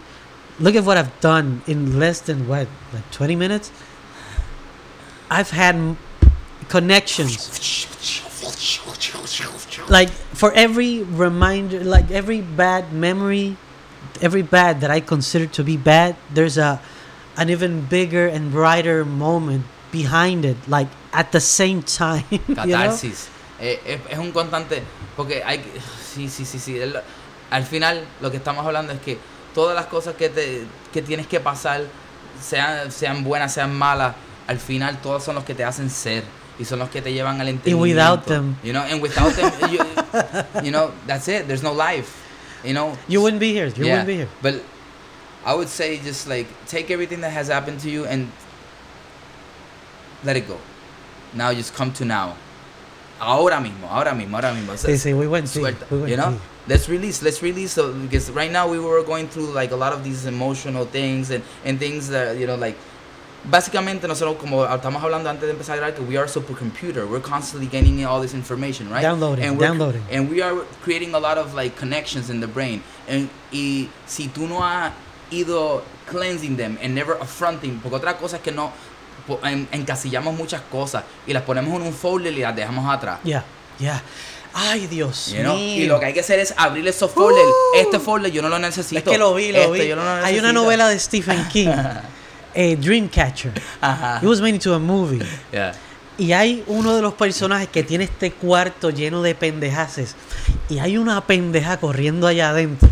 look at what I've done in less than what, like 20 minutes. I've had connections. Like for every reminder, like every bad memory, every bad that I consider to be bad, there's a an even bigger and brighter moment behind it, like at the same time. Catarsis. Eh, es, un constante. Porque hay. Sí, sí, sí, sí. al final, lo que estamos hablando es que todas las cosas que, te, que tienes que pasar, sean, sean buenas, sean malas, al final, todos son los que te hacen ser. Y son los que te llevan al entendimiento. without them. You know, and without them, you, you know, that's it. There's no life. You know, You wouldn't be here. You wouldn't be here. But I would say just like take everything that has happened to you and let it go. Now just come to now. Ahora mismo, ahora mismo, ahora mismo. Sí, sí, we went. Suelta, We went you know? deep. let's release let's release so, because right now we were going through like a lot of these emotional things and and things that you know like básicamente nosotros como estamos hablando antes de empezar a grabar que we are a supercomputer we're constantly gaining all this information right Downloading, and downloading. and we are creating a lot of like connections in the brain and y si tú no has ido cleansing them and never affronting porque otra cosa es que no en- encasillamos muchas cosas y las ponemos en un folder y las dejamos atrás Yeah, yeah. Ay, Dios You know? mío. Y lo que hay que hacer es abrir esos folders. Uh. Este folder yo no lo necesito. es que lo vi, lo Este vi. yo no lo Hay una novela de Stephen King, eh, Dreamcatcher. Ajá. It was made into a movie. Yeah. Y hay uno de los personajes que tiene este cuarto lleno de pendejaces. Y hay una pendeja corriendo allá adentro.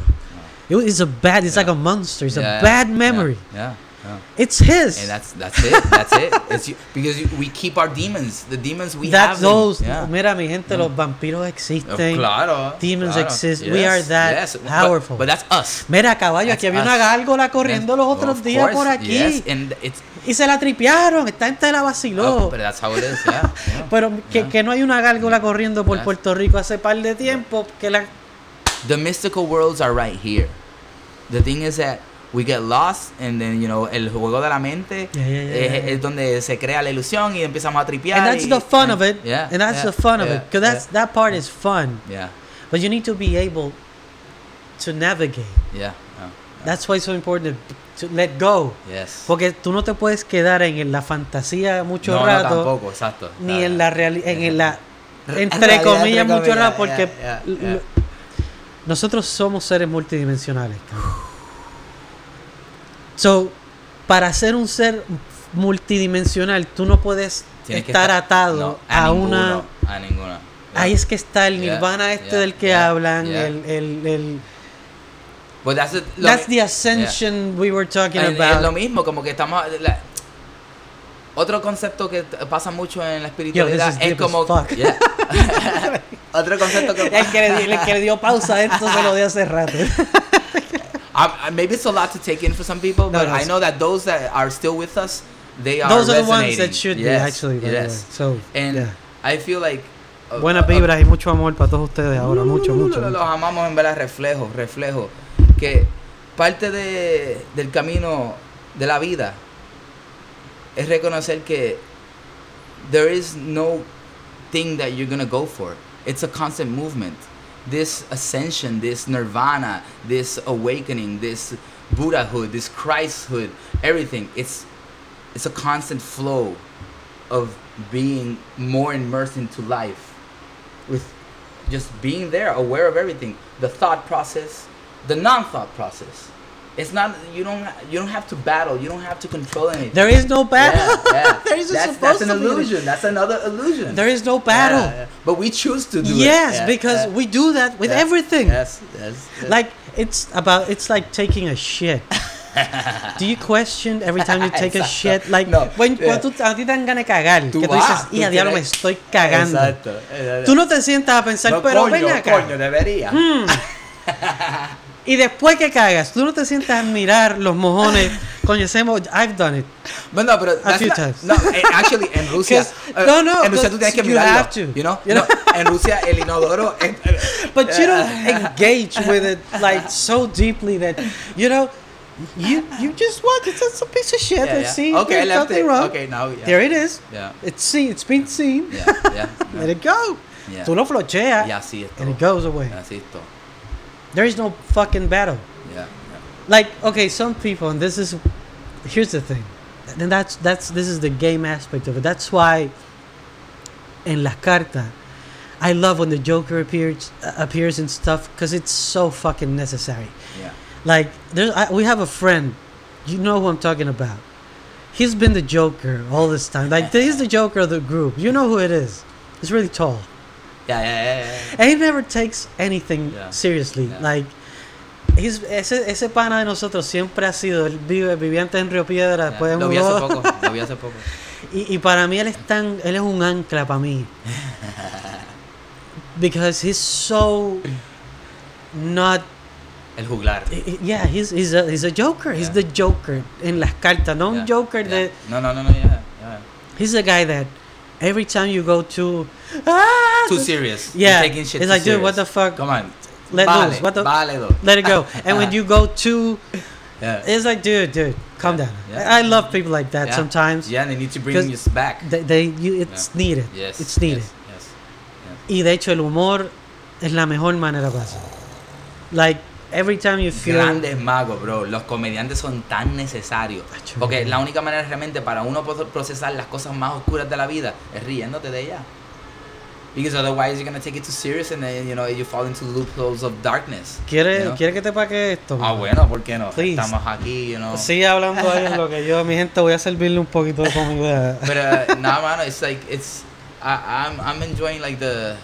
It- It's a bad, it's like a monster. It's Yeah, a bad memory. Yeah. Yeah. It's his. And that's that's it. That's it. It's you, because you, we keep our demons. The demons we That's have. those. Yeah. Mira, mi gente, Yeah. los vampiros Oh, existen. claro. Demons claro. exist. We are that yes. But- powerful. But, that's us. Mira, caballo, That's aquí había una gárgola corriendo los Yes. otros Of días por course, aquí. Yes. And it's Y se la tripearon. Esta gente la vaciló. oh, but that's how it is. Yeah. Pero que, que no hay una gárgola corriendo por Yes. Puerto Rico hace par de tiempo. Que la, the mystical worlds are right here. The thing is that we get lost and then you know el juego de la mente Yeah, yeah, yeah, es, donde se crea la ilusión y empezamos a tripear. and that's y- the fun of it. Yeah, and that's the fun of it. Because that's that part is fun. yeah, But you need to be able to navigate. yeah, That's why it's so important to let go. yes. Porque tú no te puedes quedar en la fantasía mucho no, no, rato. tampoco, exacto. ni en la realidad, en la Re- entre comillas mucho rato porque nosotros somos seres multidimensionales. So, para ser un ser multidimensional, tú no puedes Tienes estar estar- atado no, a, ninguno, una a ninguna. Yeah. Ahí es que está el Yeah, nirvana este yeah, del que yeah, hablan, yeah. el, el, el- But that's it, lo That's the ascension we were talking And- about. Es lo mismo, como que estamos. la- otro concepto que pasa mucho en la espiritualidad is es como. Yeah. otro concepto que el, que le, el que le dio pausa a esto se lo di hace rato. Um, uh, maybe it's a lot to take in for some people, No, but I know that those that are still with us, they are Those are the ones that should be, Yes, actually. by way. yes. So, And yeah. I feel like. uh, Buenas uh, vibras y mucho amor para todos ustedes ahora. Mucho, mucho. Los amamos en verdad, reflejo, reflejo. Que parte de, del camino de la vida es reconocer que there is no thing that you're gonna go for. It's a constant movement. This ascension, this nirvana, this awakening, this Buddhahood, this Christhood, everything. It's it's a constant flow of being more immersed into life with just being there, aware of everything, the thought process, the non-thought process. It's not you don't you don't have to battle, you don't have to control anything. There is no battle. Yeah, yeah. there isn't that's, supposed that's an to be. illusion. That's another illusion. There is no battle. Yeah. But we choose to do it. Yes, Yeah, because we do that with everything. Yes, yes. yes. Like it's about it's like taking a shit. Do you question every time you take a shit? Like No, when, yeah. cuando tú, a ti te dan ganas de cagar, Tú que tú dices, tú diablo me estoy cagando. Exacto. exacto. Tú no te sientas a pensar, No, pero coño, ven acá. coño, debería. Mm. Y después que cagas, tú no te sientas a mirar los mojones. Coño, I've done it. But no, pero that's few not- times. No, eh, actually, en Rusia. eh, no, no, En Rusia tú tienes que you mirarlo. have to. You know? You know? No, en Rusia el inodoro. eh, But you don't eh, engage with it like so deeply that you know you you just watch it. It's a piece of shit. yeah, yeah. see Okay, there's nothing it. wrong. Okay, now. Yeah. There it is. Yeah. It's seen. It's been seen. Yeah, yeah. Let it go. yeah. Tú lo flocheas Y así es and it todo. goes away. Así es todo. There is no fucking battle. Yeah, Like okay, some people, and this is here's the thing, and that's that's this is the game aspect of it. That's why in La Carta, I love when the Joker appears uh, appears and stuff because it's so fucking necessary. yeah. yeah. Like there's, I, we have a friend, you know who I'm talking about. He's been the Joker all this time. Like he's the Joker of the group. You know who it is. He's really tall, Yeah, yeah, yeah, yeah. and he never takes anything Yeah. seriously. Yeah. Like he's ese ese pana de nosotros siempre ha sido. Él vive vivía antes en Río Piedra, después Lo vi hace poco. Lo vi hace poco. Y, y para mí él es tan, él es un ancla para mí. Because he's so not El juglar. Yeah, he's he's a he's a joker. He's Yeah. the joker en las cartas, no un Yeah, joker yeah. that No, no, no, no, yeah. yeah. he's the guy that every time you go to ah, Too serious. Yeah, You're taking shit it's too like, dude, what the fuck? Come on. let vale, loose. What the? válido. Let it go. And when you go too, Yeah. it's like, dude, dude, calm Yeah, down. yeah. I, I love people like that Yeah. sometimes. Yeah, they need to bring you back. They, they you, it's needed. Yes. It's needed. Yes. yes. Y de hecho el humor es la mejor manera para hacerlo. Like every time you feel Grandes magos, bro. Los comediantes son tan necesarios. Porque la única manera realmente para uno procesar las cosas más oscuras de la vida es riéndote de ellas. Because otherwise you're gonna take it too serious and then you know you fall into loopholes of darkness. ¿Quiere, you know? ¿Quiere que te pague esto? Ah, bueno, ¿por qué no? Please. Estamos aquí, you know. Sigue hablando ahí en lo que yo, mi gente, voy a servirle un poquito de comida. But uh, nah, man, it's like it's I, I'm I'm enjoying like the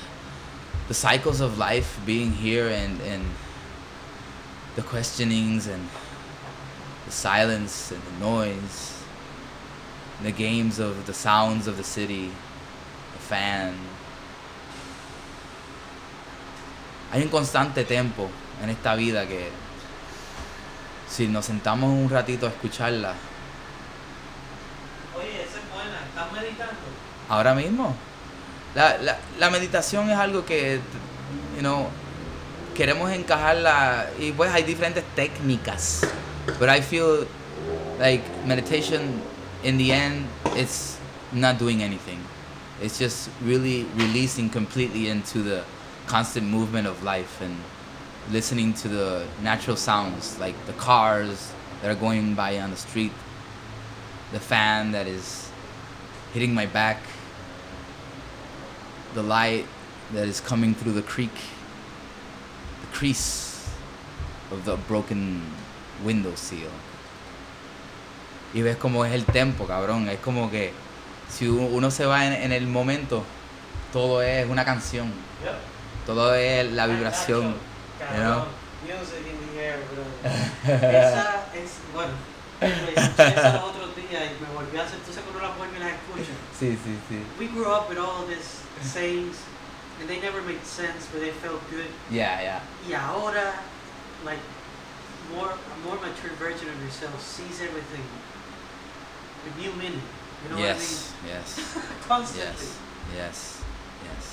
the cycles of life being here and and the questionings and the silence and the noise, the games of the sounds of the city, the fan. Hay un constante tempo en esta vida que si nos sentamos un ratito a escucharla, Oye, esa es buena. ¿Estás meditando? ahora mismo. La, la, la meditación es algo que, you know, queremos encajarla y pues hay diferentes técnicas. But I feel like meditation in the end it's not doing anything. It's just really releasing completely into the constant movement of life and listening to the natural sounds like the cars that are going by on the street, the fan that is hitting my back, the light that is coming through the creek, crease of the broken window seal. Y ves cómo es el tempo, cabrón. Es como que si uno se va en, en el momento, todo es una canción. Todo es la vibración. you know? Music in the air, bro. Esa es, bueno, esa y me a hacer, la y la. Sí, sí, sí. We grew up with all these sayings and they never made sense, but they felt good. Yeah, yeah. Y ahora, like, more, a more mature version of yourself sees everything with new meaning. You know yes, yes. what I mean? Constantly. Yes, yes, yes.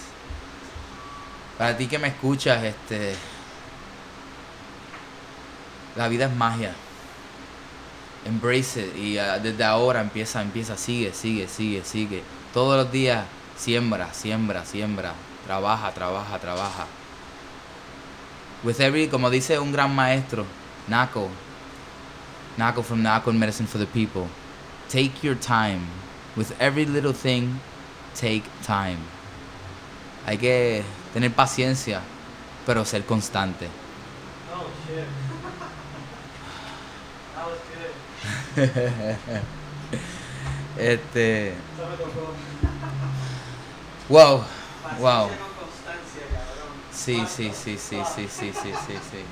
Para ti que me escuchas, este. La vida es magia. Embrace it. Y ah, desde ahora empieza, empieza, sigue, sigue, sigue, sigue. Todos los días siembra, siembra, siembra. Trabaja, trabaja, trabaja. With every, como dice un gran maestro, Nako. Nako from Nako Medicine for the People. Take your time. With every little thing, take time. Hay que tener paciencia, pero ser constante. Oh, shit. That was good. Este, wow, wow. Sí, sí, sí, sí, sí, sí, sí, sí, sí.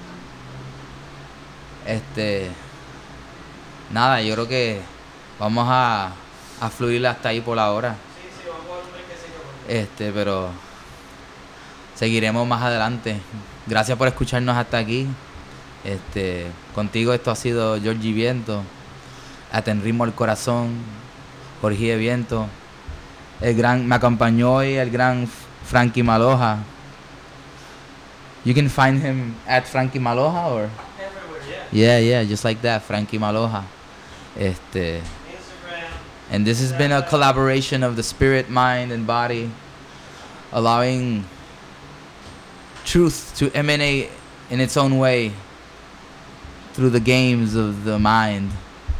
Este, nada, yo creo que vamos a, a fluir hasta ahí por ahora. Sí, sí, vamos a un Este, pero seguiremos más adelante. Gracias por escucharnos hasta aquí. Este, contigo esto ha sido Georgie Viento, Atenrismo al Corazón, Jorge Viento. El gran, me acompañó hoy el gran Frankie Maloja. You can find him at Frankie Maloja or Everywhere, yeah. yeah, yeah, just like that, Frankie Maloja. Este, Instagram. and this has been a collaboration of the spirit, mind, and body, allowing truth to emanate in its own way through the games of the mind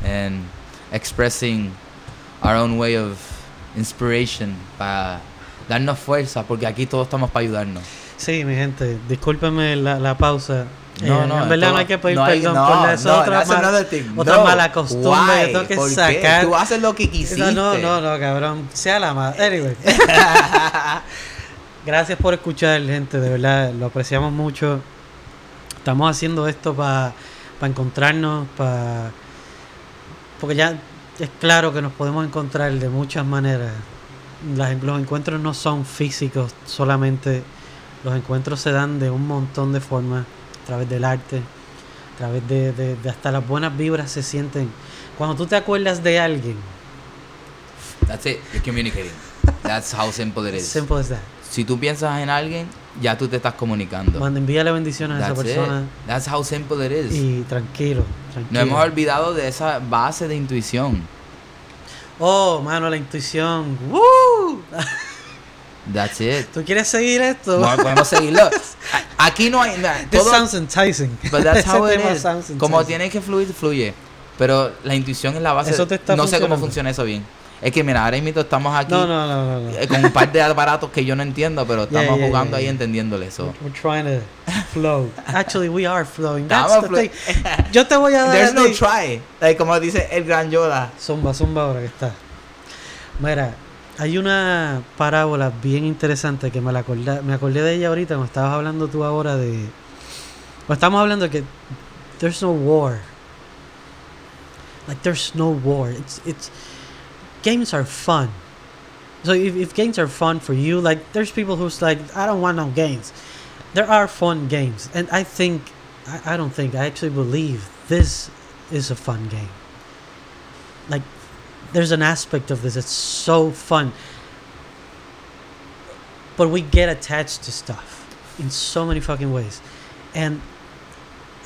and expressing our own way of inspiration para darnos fuerza, porque aquí todos estamos para ayudarnos. Sí, mi gente, discúlpeme la, la pausa. No, Eh, no, en verdad no hay que pedir no hay- perdón no, por la, no, otra, mala, otra costumbre Why? que tengo que ¿Por qué? sacar. Tú haces lo que quisiste. No, no, no, no, cabrón. Sea la madre. Anyway. Gracias por escuchar, gente. De verdad, lo apreciamos mucho. Estamos haciendo esto para encontrarnos, para. Porque ya es claro que nos podemos encontrar de muchas maneras. Las- los encuentros no son físicos solamente. Los encuentros se dan de un montón de formas. A través del arte, a través de, de- de hasta las buenas vibras se sienten. Cuando tú te acuerdas de alguien, That's it. You're communicating. That's how simple it is. simple as that. Si tú piensas en alguien, ya tú te estás comunicando. Manda, envíale bendiciones a esa it. persona That's how simple it is. y tranquilo, tranquilo. Nos hemos olvidado de esa base de intuición. Oh, mano, la intuición. ¡Woo! That's it. ¿Tú quieres seguir esto? Bueno, podemos seguirlo. Aquí no hay nada. This Todo, sounds enticing. but that's how it is. Como tiene que fluir, fluye. Pero la intuición es la base. Eso te está no sé cómo funciona eso bien. Es que mira, ahora mismo estamos aquí No, no, no, no. no. eh, con un par de aparatos que yo no entiendo, pero estamos yeah, jugando yeah, ahí entendiéndole eso. We're, we're trying to flow. Actually, we are flowing. That's Estamos the thing. Yo te voy a dar There's no try. Like, como dice el gran Yoda. Zumba, zumba ahora que está. Mira, hay una parábola bien interesante que me la acordé, me acordé de ella ahorita cuando estabas hablando tú ahora de... Cuando estamos hablando de que there's no war. Like there's no war. It's it's games are fun. So if, if games are fun for you, like there's people who's like, I don't want no games. There are fun games. And I think I, I don't think I actually believe this is a fun game. Like there's an aspect of this that's so fun. But we get attached to stuff in so many fucking ways. And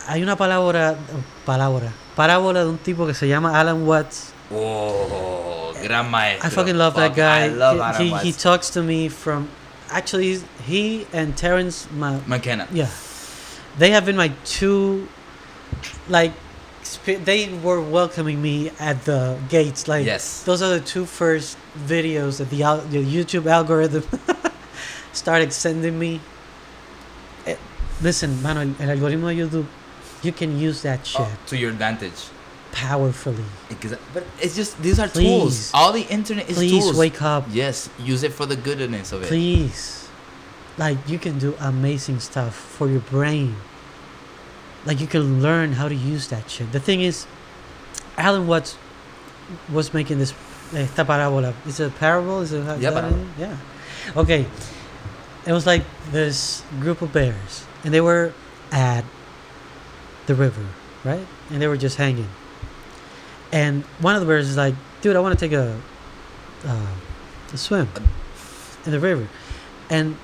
hay una palabra, palabra, parábola de un tipo que se llama Alan Watts. Oh, gran maestro. I fucking love that guy. I love he, he, he talks to me from actually he and Terrence Ma, McKenna. yeah. They have been my two like sp- they were welcoming me at the gates like Yes. those are the two first videos that the, al- the YouTube algorithm started sending me. Eh, listen, mano, el, el algoritmo de YouTube, you can use that shit Oh, to your advantage. Powerfully. But it's just these are Please. tools. All the internet is Please tools. wake up. Yes, use it for the goodness of it. Please. Like, you can do amazing stuff for your brain. Like, you can learn how to use that shit. The thing is, Alan Watts was making this. Eh, esta parábola. Is it a parable? Is it, is Yeah, that it? Yeah. Okay. It was like this group of bears, and they were at the river, right? And they were just hanging. And one of the bears is like, dude, I want to take a, uh, a swim in the river. And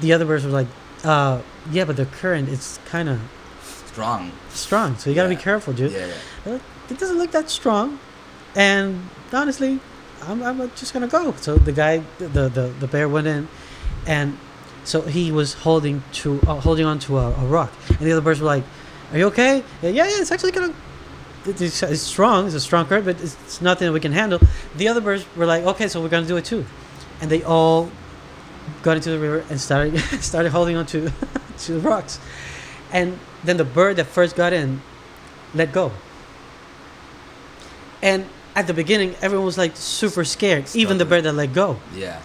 the other birds were like, uh, yeah, but the current is kind of Strong. strong, so you gotta be careful, dude. Yeah, yeah. It doesn't look that strong, and honestly, I'm, I'm just gonna go. So the guy, the the, the bear went in, and so he was holding to uh, holding on to a, a rock, and the other birds were like, "Are you okay?" Yeah, yeah, yeah, it's actually gonna. It's, it's strong. It's a strong current, but it's, it's nothing that we can handle. The other birds were like, "Okay, so we're gonna do it too," and they all got into the river and started started holding on to to the rocks, and then the bird that first got in let go. And at the beginning, everyone was like super scared, even the bird that let go. Yeah.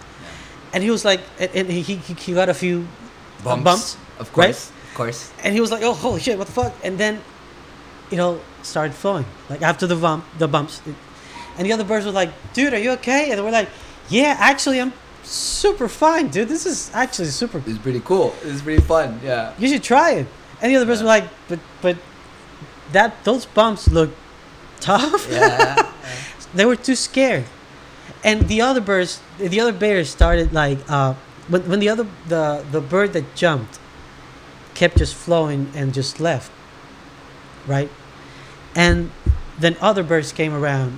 And he was like, and, he, he he got a few yeah. Bumps. bumps, Of right? course. Of course. and he was like, oh holy shit, what the fuck? And then, you know, started flowing like after the bump, the bumps, it- and the other birds were like, dude, are you okay? And we're like, yeah, actually, I'm super fine, dude. This is actually super. It's pretty cool. It's pretty fun. Yeah. You should try it. And the other birds Yeah. were like, but but that those bumps look tough. Yeah. they were too scared and the other birds the other bears started like uh when, when the other the the bird that jumped kept just flowing and just left right and then other birds came around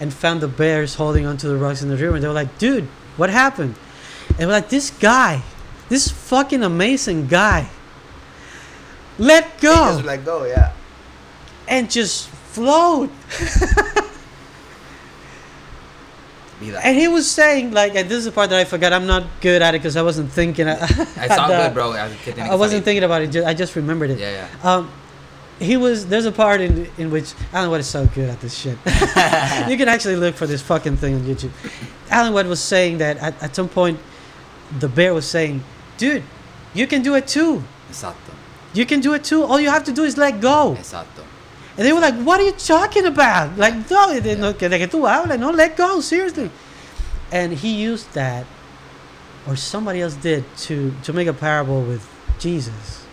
and found the bears holding onto the rocks in the river and they were like dude what happened and we're like this guy this fucking amazing guy let They go Just let go. Yeah. and just float And he was saying like, and this is the part that I forgot. I'm not good at it because I wasn't thinking. I, It sounds good, bro. I, I wasn't thinking about it. I just remembered it. Yeah, Um, he was. There's a part in in which Alan Watt is so good at this shit. you can actually look for this fucking thing on YouTube. Alan Watt was saying that at, at some point, the bear was saying, "Dude, you can do it too. Exacto. You can do it too. All you have to do is let go." Exacto. And they were like, "What are you talking about? Like, no, de, no, que de que tú hablas, no, let go, seriously." And he used that, or somebody else did, to to make a parable with Jesus.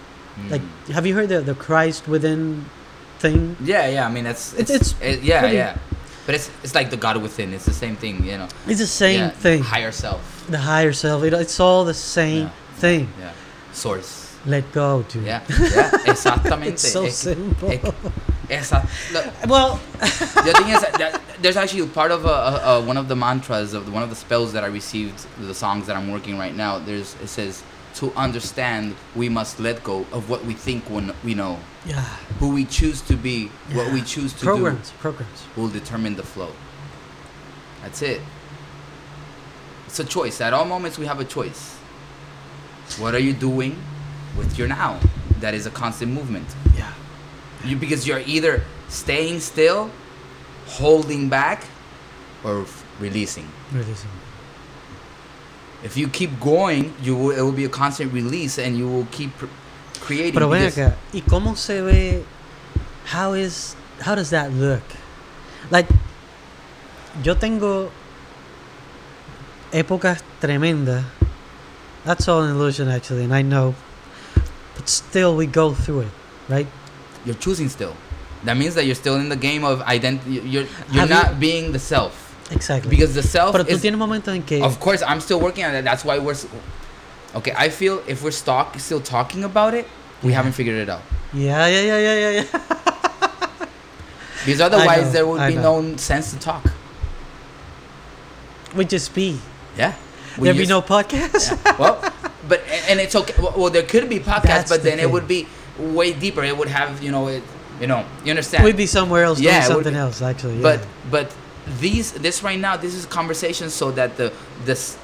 Like, Mm. have you heard the the Christ within thing? Yeah, yeah. I mean, that's It's- it's, it's it- yeah, pretty- yeah. But it's it's like the God within. It's the same thing, you know. It's the same Yeah, thing. Higher self. The higher self. Know, it's all the same Yeah. thing. Yeah. source. Let go, dude. Yeah, yeah, exactamente. It's so simple. exact- look, well, the thing is that there's actually part of a, a, a, one of the mantras of one of the spells that I received, the songs that I'm working right now. There's it says to understand we must let go of what we think when we know. yeah. Who we choose to be, what we choose to programs, programs. do, will determine the flow. That's it. It's a choice. At all moments, we have a choice. What are you doing with your now? That is a constant movement. Yeah. You because you're either staying still, holding back, or releasing. Releasing. If you keep going, you will, it will be a constant release, and you will keep creating. Pero ven acá, ¿y cómo se ve? How is how does that look? Like yo tengo épocas tremendas. That's all an illusion actually, and I know. But still we go through it, right? You're choosing still. That means that you're still in the game of identity. You're you're Have you- not being the self Exactly. because the self Pero tú is. tienes momentos en que Of course, I'm still working on it. That's why we're. Okay, I feel if we're stock, still talking about it, we Yeah. haven't figured it out. Yeah, yeah, yeah, yeah, yeah, yeah. Because otherwise, know, there would I be know. no sense to talk. We'd just be. Yeah. We There'd be no podcast. Yeah. Well, but and, it's okay. Well, there could be podcasts, That's but the then it would be way deeper. It would have you know it. You know, you understand? We'd be somewhere else Yeah, doing something be- else actually. Yeah. But but these this right now this is conversation so that the this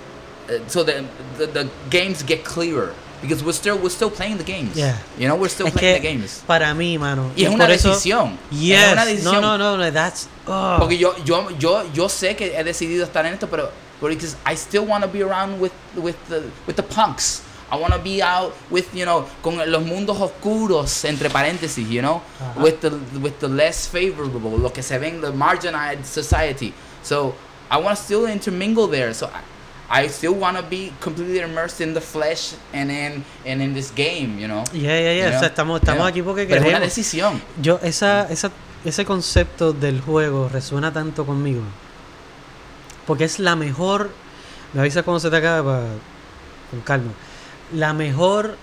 uh, so that the, the games get clearer because we're still we're still playing the games. Yeah. You know, we're still es playing the games. para mí, mano. Y es una decisión. Yes. Es una decisión. No, no, no, no, that's oh. Porque yo, yo, yo, yo sé que he decidido estar en esto, pero because I still want to be around with, with the with the punks. I want to be out with you know con los mundos oscuros entre paréntesis, you know, Ajá. with the with the less favorable, lo que se ven the marginalized society. So I want to still intermingle there. So I, I still want to be completely immersed in the flesh and in and in this game, you know. Yeah, yeah, yeah. You O know? sea, estamos, estamos Yeah. aquí porque Pero es una queremos. decisión. Yo, esa, esa, ese concepto del juego resuena tanto conmigo. Porque es la mejor. Me avisas cuando se te acabe para, con calma. La mejor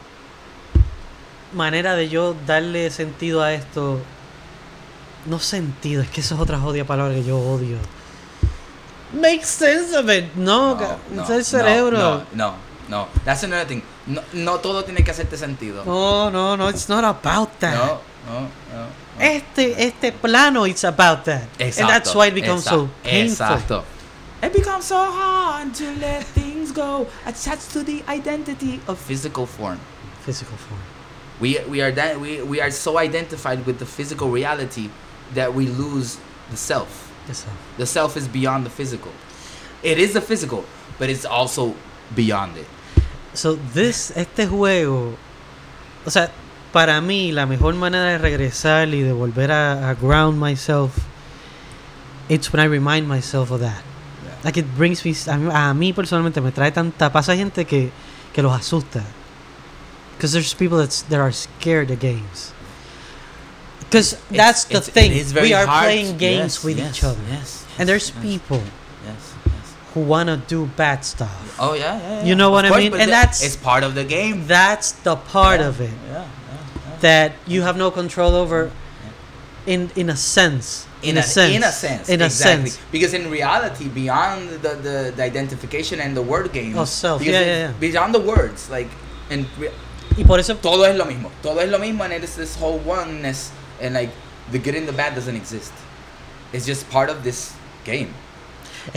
manera de yo darle sentido a esto. No sentido, es que eso es otra jodida palabra que yo odio. Make sense of it. No, ca- es el cerebro. No, no, no. That's another thing. No, no todo tiene que hacerte sentido. No, no, no, it's not about that. No, no, no. no. Este, este plano, it's about that. Exacto. And that's why it becomes so exacto, painful. Exacto. It becomes so hard to let things go attached to the identity of physical form. Physical form. We we are that we, we are so identified with the physical reality that we lose the self. Eso. The self is beyond the physical. It is the physical, but it's also beyond it. So, this, este juego, o sea, para mí la mejor manera de regresar y de volver a, a ground myself, it's when I remind myself of that. Like it brings me, a mí, personalmente me trae tanta paz. Hay gente que, que los asusta. Because there's people that's, that are scared of games. Because that's the it's- thing. it is very We are hard. playing games Yes, with yes, each other. Yes. And there's people Yes. Yes. who want to do bad stuff. Oh yeah, yeah. You yeah. know Of what I course, mean? but And that- that's- it's part of the game. That's the part Yeah, of it yeah. that you have no control over in in a sense. In, a, sense. in a sense, In a exactly. sense. Because in reality, beyond the, the, the identification and the word game, Of self, yeah, it- yeah, yeah. beyond the words, like, and re- Y por eso todo es lo mismo. Todo es lo mismo, and it's this whole oneness, and like the good and the bad doesn't exist. It's just part of this game.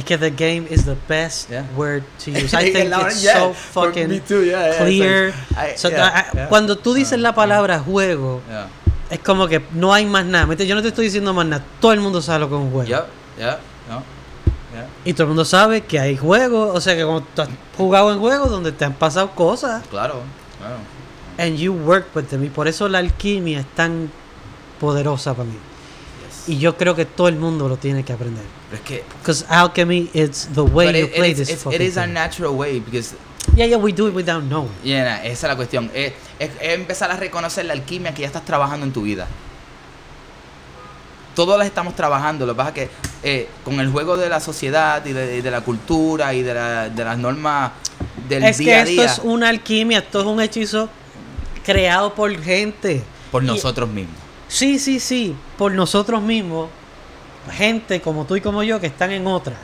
que the game is the best Yeah. word to use. I think Yeah, it's yeah, so fucking me too, yeah, clear. like, I- So, I-. Cuando tú dices Ah, la ah. palabra juego, Yeah. Es como que no hay más nada. Yo no te estoy diciendo más nada. Todo el mundo sabe lo que es un juego. Y todo el mundo sabe que hay juegos. O sea, que cuando tú has jugado en juegos donde te han pasado cosas. Claro. Claro. And you work with them. Y por eso la alquimia es tan poderosa para mí. Yes. Y yo creo que todo el mundo lo tiene que aprender. Pero es que Because alchemy is the way you it, play it, is, this it's- it fucking is thing. natural way because Yeah, yeah, we do it without knowing. Yeah, nah, esa es la cuestión. Es, es- es empezar a reconocer la alquimia que ya estás trabajando en tu vida. Todos las estamos trabajando. Lo que pasa es que eh, con el juego de la sociedad y de, la cultura y de, la- de las normas del es día que a esto día. es una alquimia, esto es un hechizo creado por gente. Por Y- nosotros mismos. Sí, sí, sí, por nosotros mismos, gente como tú y como yo que están en otra.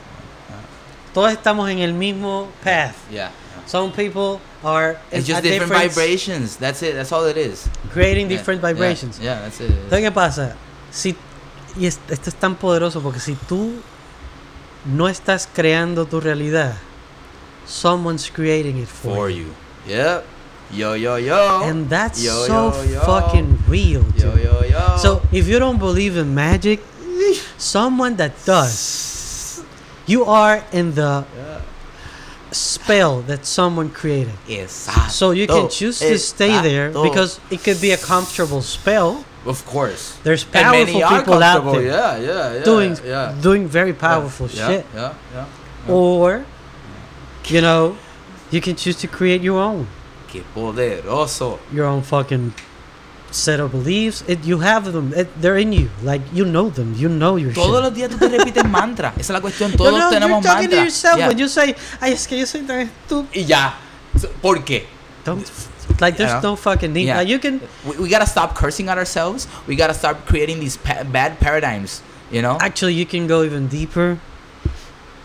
Todos estamos en el mismo path. Yeah. Some people are It's just different vibrations. That's it. That's all it is. creating Yeah, different yeah, vibrations. Yeah, that's it. Entonces, ¿qué pasa? Si, y es- esto es tan poderoso porque si tú no estás creando tu realidad, someone's creating it for, For you. you. Yep. Yo yo yo. And that's Yo, so yo, yo. fucking real. Yo yo yo. So if you don't believe in magic, someone that does, you are in the Yeah. Spell that someone created. Exacto. So you can choose to stay there because it could be a comfortable spell. Of course. There's powerful people out there Yeah, yeah, yeah. doing yeah. doing very powerful yeah, shit. Yeah, yeah. yeah. Or you know, you can choose to create your own Qué poderoso. your own fucking set of beliefs. It, you have them. It, they're in you. Like you know them. You know your Todos shit. los días tú te repites mantra. Esa es la cuestión. No, Todos no, tenemos you're talking to mantra. yourself Yeah. when you say, "Ay, es que yo soy tan estúpido." Y ya. So, ¿Por qué? Don't like. There's no fucking need. Yeah. Like you can We, we gotta stop cursing at ourselves. We gotta start creating these pa- bad paradigms. You know? actually you can go even deeper.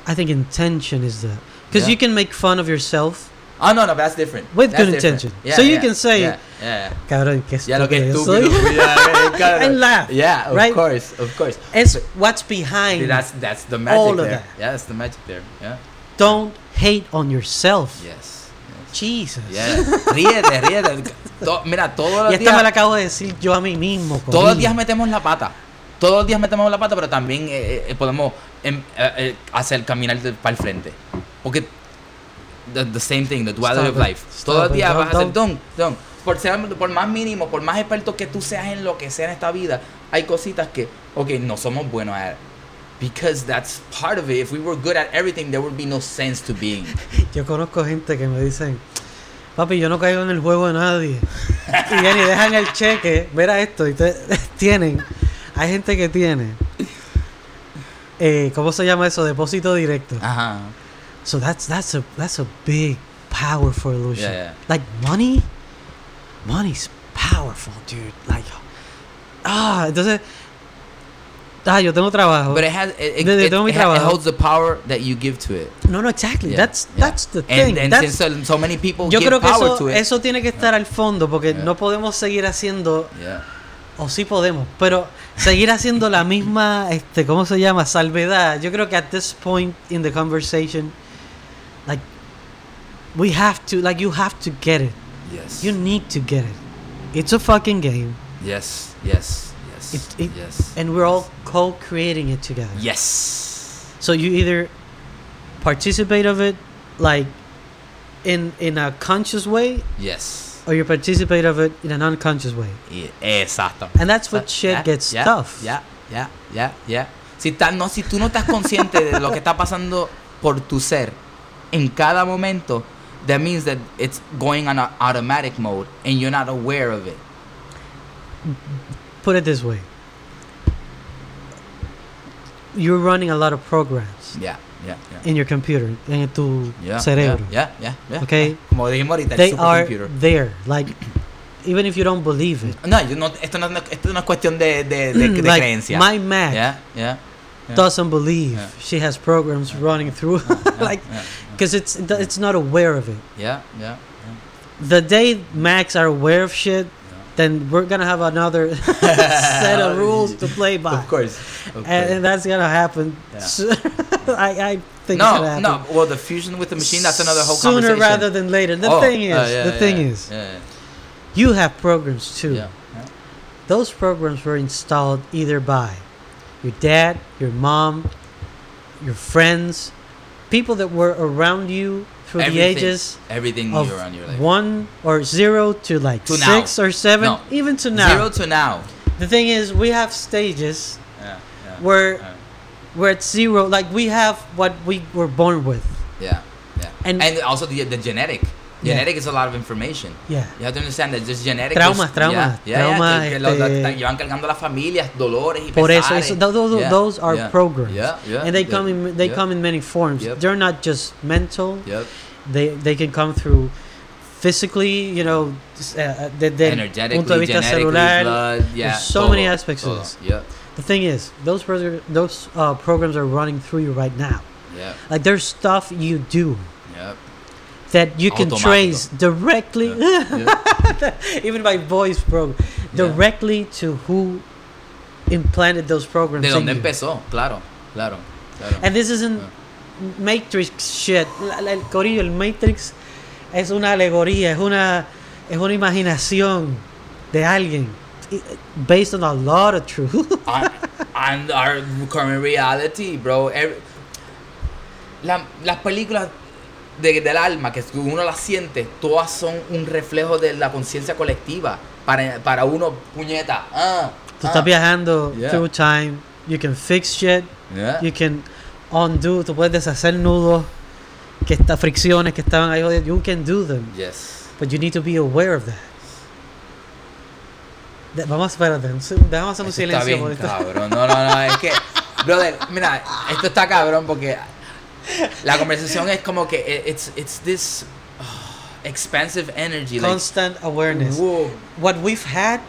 I think intention is the because Yeah. you can make fun of yourself. Oh no, no, that's different. With That's good different. intention. Yeah, So you yeah, can say- yeah, yeah. Cabrón, qué Ya lo que estúpido estúpido. soy. And laugh, Yeah, of right? course, of course. It's what's behind. That's that's the magic All of there. that. Yeah, that's the magic there. Yeah. Don't hate on yourself. Yes. yes. Jesus. Yeah. Ríete, ríete. To- mira, todos Y los esta me la días acabo de decir yo a mí mismo. todos los días metemos la pata. Todos los días metemos la pata, pero también eh, eh, podemos em, eh, eh, hacer caminar para el frente. Porque the, the same thing, the duality of life. Stop Todos los it. días Don't- vas a hacer don, don. Por, ser, por más mínimo, por más experto que tú seas en lo que sea en esta vida, hay cositas que, ok, no somos buenos a Because that's part of it. If we were good at everything, there would be no sense to being. Yo conozco gente que me dicen, papi, yo no caigo en el juego de nadie. y vienen y dejan el cheque, mira esto, y te, tienen, hay gente que tiene, eh, ¿cómo se llama eso? Depósito directo. Ajá. So that's that's a that's a big powerful illusion. Yeah, yeah. Like money, money's powerful, dude. Like ah, entonces ah, yo tengo trabajo. But it has it, it, it- mi holds the power that you give to it. no, no, exactly. Yeah, That's yeah. that's the thing. and That's- since so, many people yo give creo que power eso, to it. eso tiene que estar al fondo porque no podemos seguir haciendo yeah. o sí podemos, pero seguir haciendo la misma este ¿cómo se llama? salvedad. Yo creo que at this point in the conversation like we have to like you have to get it. Yes. You need to get it. It's a fucking game, yes. Yes. Yes. It- it- yes. and we're all co-creating it together. yes. So you either participate of it, like in in a conscious way, Yes. or you participate of it in an unconscious way. Y- Exacto. And that's what shit Yeah, gets yeah, tough. Yeah. Yeah. Yeah. Yeah. Si, ta- no, si tú no estás consciente de lo que está pasando por tu ser en cada momento, that means that it's going on a automatic mode and you're not aware of it. Put it this way: you're running a lot of programs Yeah. Yeah. Yeah. in your computer, en tu Yeah, cerebro. Yeah, yeah, yeah. Okay. Como dijimos ahorita, They are there, like even if you don't believe it. No, yo no, esto, no, esto no es cuestión de, de, de, de mm, like creencia. my Mac yeah, yeah. yeah. doesn't believe she has programs running through, like because it's it's not aware of it. yeah, yeah, The day Macs are aware of shit, then we're gonna have another set of rules to play by, Of course. Of and, and that's gonna happen. Yeah. so- I I think No, no. Well, the fusion with the machine, that's another whole Sooner rather than later. The Oh, thing is, uh, yeah, the yeah, thing yeah, is, yeah, you have programs too. yeah, yeah. Those programs were installed either by your dad, your mom, your friends, people that were around you through the ages Everything of you're your life. one or zero to like To now. six or seven, No. even to now. Zero to now. The thing is, we have stages Yeah, yeah. where yeah. we're at zero. Like we have what we were born with. Yeah, yeah. And- And, also the, the genetic. Yeah. Genetic is a lot of information. Yeah. You have to understand that just genetic. Traumas, traumas, yeah, yeah, traumas, que, este- llevan cargando las familias, dolores y Por eso, eso those, those, Yeah, are yeah, programs, Yeah, yeah. and they yeah, come in they yeah, come in many forms. They're not just mental. Yep. They they can come through physically, you know, uh, desde el Energetically, punto de vista celular. blood, yeah, there's so todo, many aspects todo. of this. Yep, The thing is, those progr- those uh, programs are running through you right now. yep, Like there's stuff you do yep. That you can Automático. trace directly, Yeah. even my voice, bro, Yeah. directly to who implanted those programs. ¿De dónde empezó? Claro, claro, claro. And this isn't Yeah. Matrix shit. El corillo, el Matrix es una alegoría, es una, es una imaginación de alguien. Based on a lot of truth. and, and our current reality, bro. Every- la- las películas de- del alma, que uno las siente, todas son un reflejo de la conciencia colectiva. Para, para uno, puñeta. Ah, Tú ah, estás viajando Yeah. through time. You can fix shit. yeah. You can undo. Tú puedes deshacer nudos. Que estas fricciones que estaban ahí. You can do them. Yes. But you need to be aware of that. De- vamos a espérate. se- Déjame hacer un Eso está silencio. bien, por esto. cabrón. No, no, no. Es que, brother, mira, esto está cabrón porque la conversación es como que it's, it's this ah, expansive energy. Like, Constant awareness. whoa. what we've had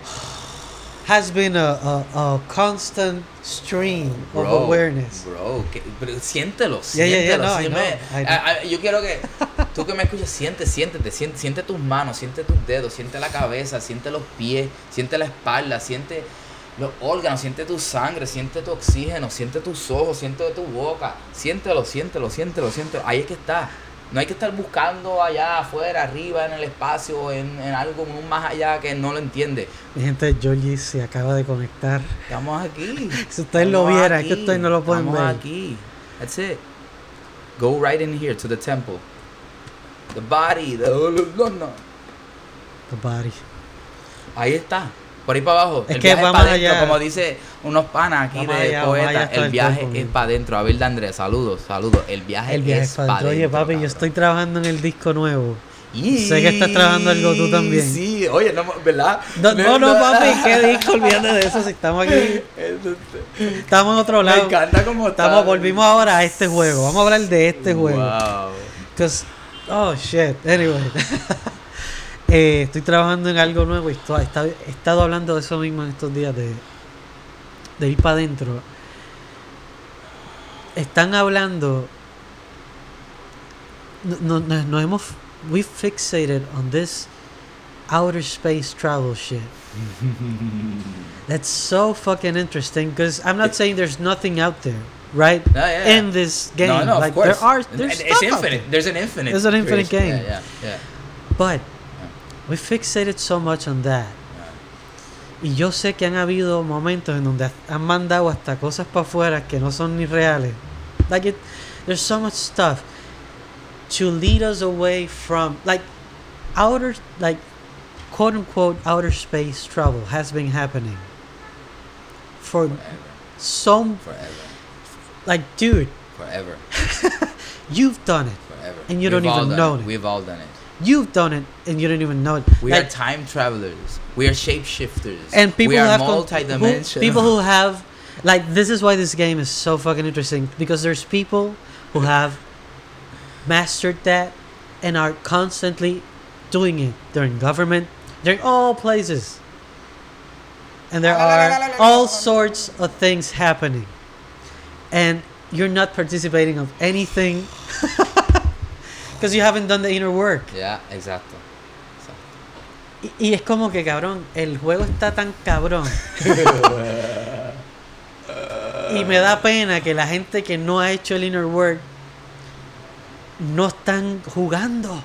has been a, a, a constant stream of awareness. Bro, que- pero siéntelo, Yeah, yeah, yeah, siéntelo. no, I sí, know, me- I know. a- a- yo quiero que tú que me escuches, siente, siéntete, siente, siente tus manos, siente tus dedos, siente la cabeza, siente los pies, siente la espalda, siente los órganos, siente tu sangre, siente tu oxígeno, siente tus ojos, siente tu boca, siéntelo, siéntelo, siéntelo, siéntelo. Ahí es que está. No hay que estar buscando allá afuera, arriba, en el espacio, en, en algo más allá que no lo entiende. Mi gente, Georgie se acaba de conectar. Estamos aquí. Si ustedes lo vieran, es que ustedes no lo pueden estamos ver. aquí. That's it. Go right in here to the temple. The body, the no, no. The body. Ahí está. Por ahí para abajo. Es el que viaje vamos para adentro, allá. como dice unos panas aquí de allá, poeta. El viaje es para adentro. Abel de Andrés, saludos, saludos. El viaje, El viaje es es para adentro. Oye, papi, yo estoy trabajando en el disco nuevo. Y- sé que estás trabajando algo tú también. Sí, oye, no, ¿verdad? No, no, no, papi, ¿qué disco? Olvídate de eso, si estamos aquí. Estamos en otro Me lado. encanta como Estamos, volvimos ahora a este juego. Vamos a hablar de este juego. Wow. Cause, oh shit. Anyway, Eh, estoy trabajando en algo nuevo y esto- he estado- he estado hablando de eso mismo en estos días de, de ir para adentro. Están hablando. No, no, no- hemos. We fixated on this outer space travel shit. That's so fucking interesting because I'm not saying there's nothing out there, right? Yeah, yeah, yeah. In this game, No, no, like there are, there's it's infinite. there. There's an infinite. There's an infinite creation. game. Yeah, yeah, yeah. But we fixated so much on that. Y yo sé que han habido momentos en donde han mandado hasta cosas para afuera que no son ni reales. Like it, there's so much stuff to lead us away from like outer like quote unquote outer space travel has been happening for Forever, so forever, like dude, forever, you've done it. forever. And you don't even know it. it. We've all done it. You've done it and you don't even know it. We Like, are time travelers. We are shapeshifters. and people we who are have com- who- multidimensional. people who have like this is why this game is so fucking interesting because there's people who have mastered that and are constantly doing it they're in government they're in all places and there are all sorts of things happening and you're not participating of anything because you haven't done the inner work Yeah, exacto. y, y es como que cabrón el juego está tan cabrón Y me da pena que la gente que no ha hecho el inner work no están jugando.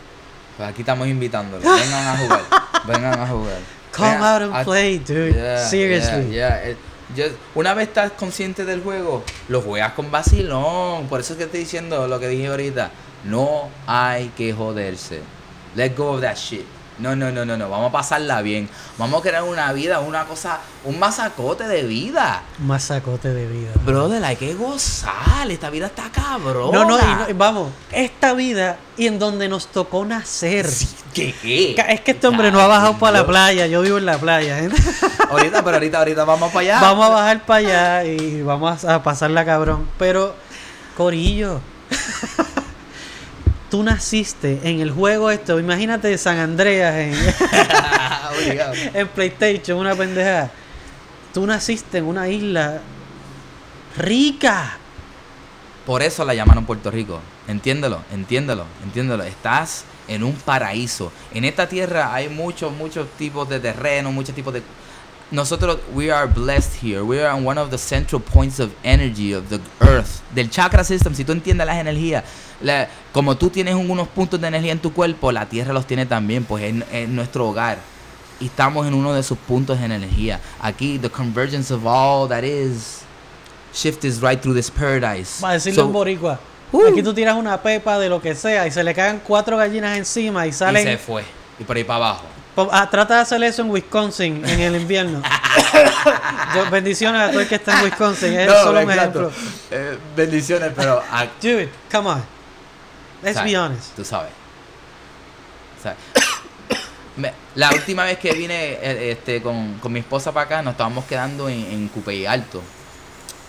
Pues aquí estamos invitándolos. Vengan a jugar. Vengan a jugar. Come Vengan out and a- play, dude. Yeah, Seriously. yeah, yeah. Yo- una vez estás consciente del juego, lo juegas con vacilón. Por eso es que estoy diciendo lo que dije ahorita. No hay que joderse. Let go of that shit. No, no, no, no, no. Vamos a pasarla bien. Vamos a crear una vida, una cosa, un masacote de vida. Un masacote de vida. Brother, hay que gozar. Esta vida está cabrón. No, no, y no- vamos, esta vida y en donde nos tocó nacer. ¿Qué, qué? Es que este hombre no ha bajado para la playa, yo vivo en la playa. ¿eh? Ahorita, pero ahorita, ahorita vamos para allá. Vamos a bajar para allá y vamos a pasarla cabrón. Pero, Corillo, tú naciste en el juego esto, imagínate San Andreas en, PlayStation, una pendeja. Tú naciste en una isla rica. Por eso la llamaron Puerto Rico. Entiéndelo, entiéndelo, entiéndelo. Estás en un paraíso. En esta tierra hay muchos, muchos tipos de terreno, muchos tipos de... Nosotros, we are blessed here. We are on one of the central points of energy of the earth. Del chakra system, si tú entiendes las energías, la- como tú tienes unos puntos de energía en tu cuerpo, la tierra los tiene también, pues en, en nuestro hogar. Y estamos en uno de sus puntos de energía. Aquí, the convergence of all that is, shift is right through this paradise. Para decirlo So- en boricua. Uh. Aquí tú tiras una pepa de lo que sea y se le caen cuatro gallinas encima y Y se salen... fue. Y por ahí para abajo. Ah, trata de hacer eso en Wisconsin en el invierno. Yo- bendiciones a todo el que está en Wisconsin. Es solo un ejemplo. Eh, bendiciones, pero a- Dude, come on. Let's Sabes, be honest. Tú sabes. ¿Sabes? Me- la última vez que vine eh, este, con, con mi esposa para acá, nos estábamos quedando en, en Cupey Alto.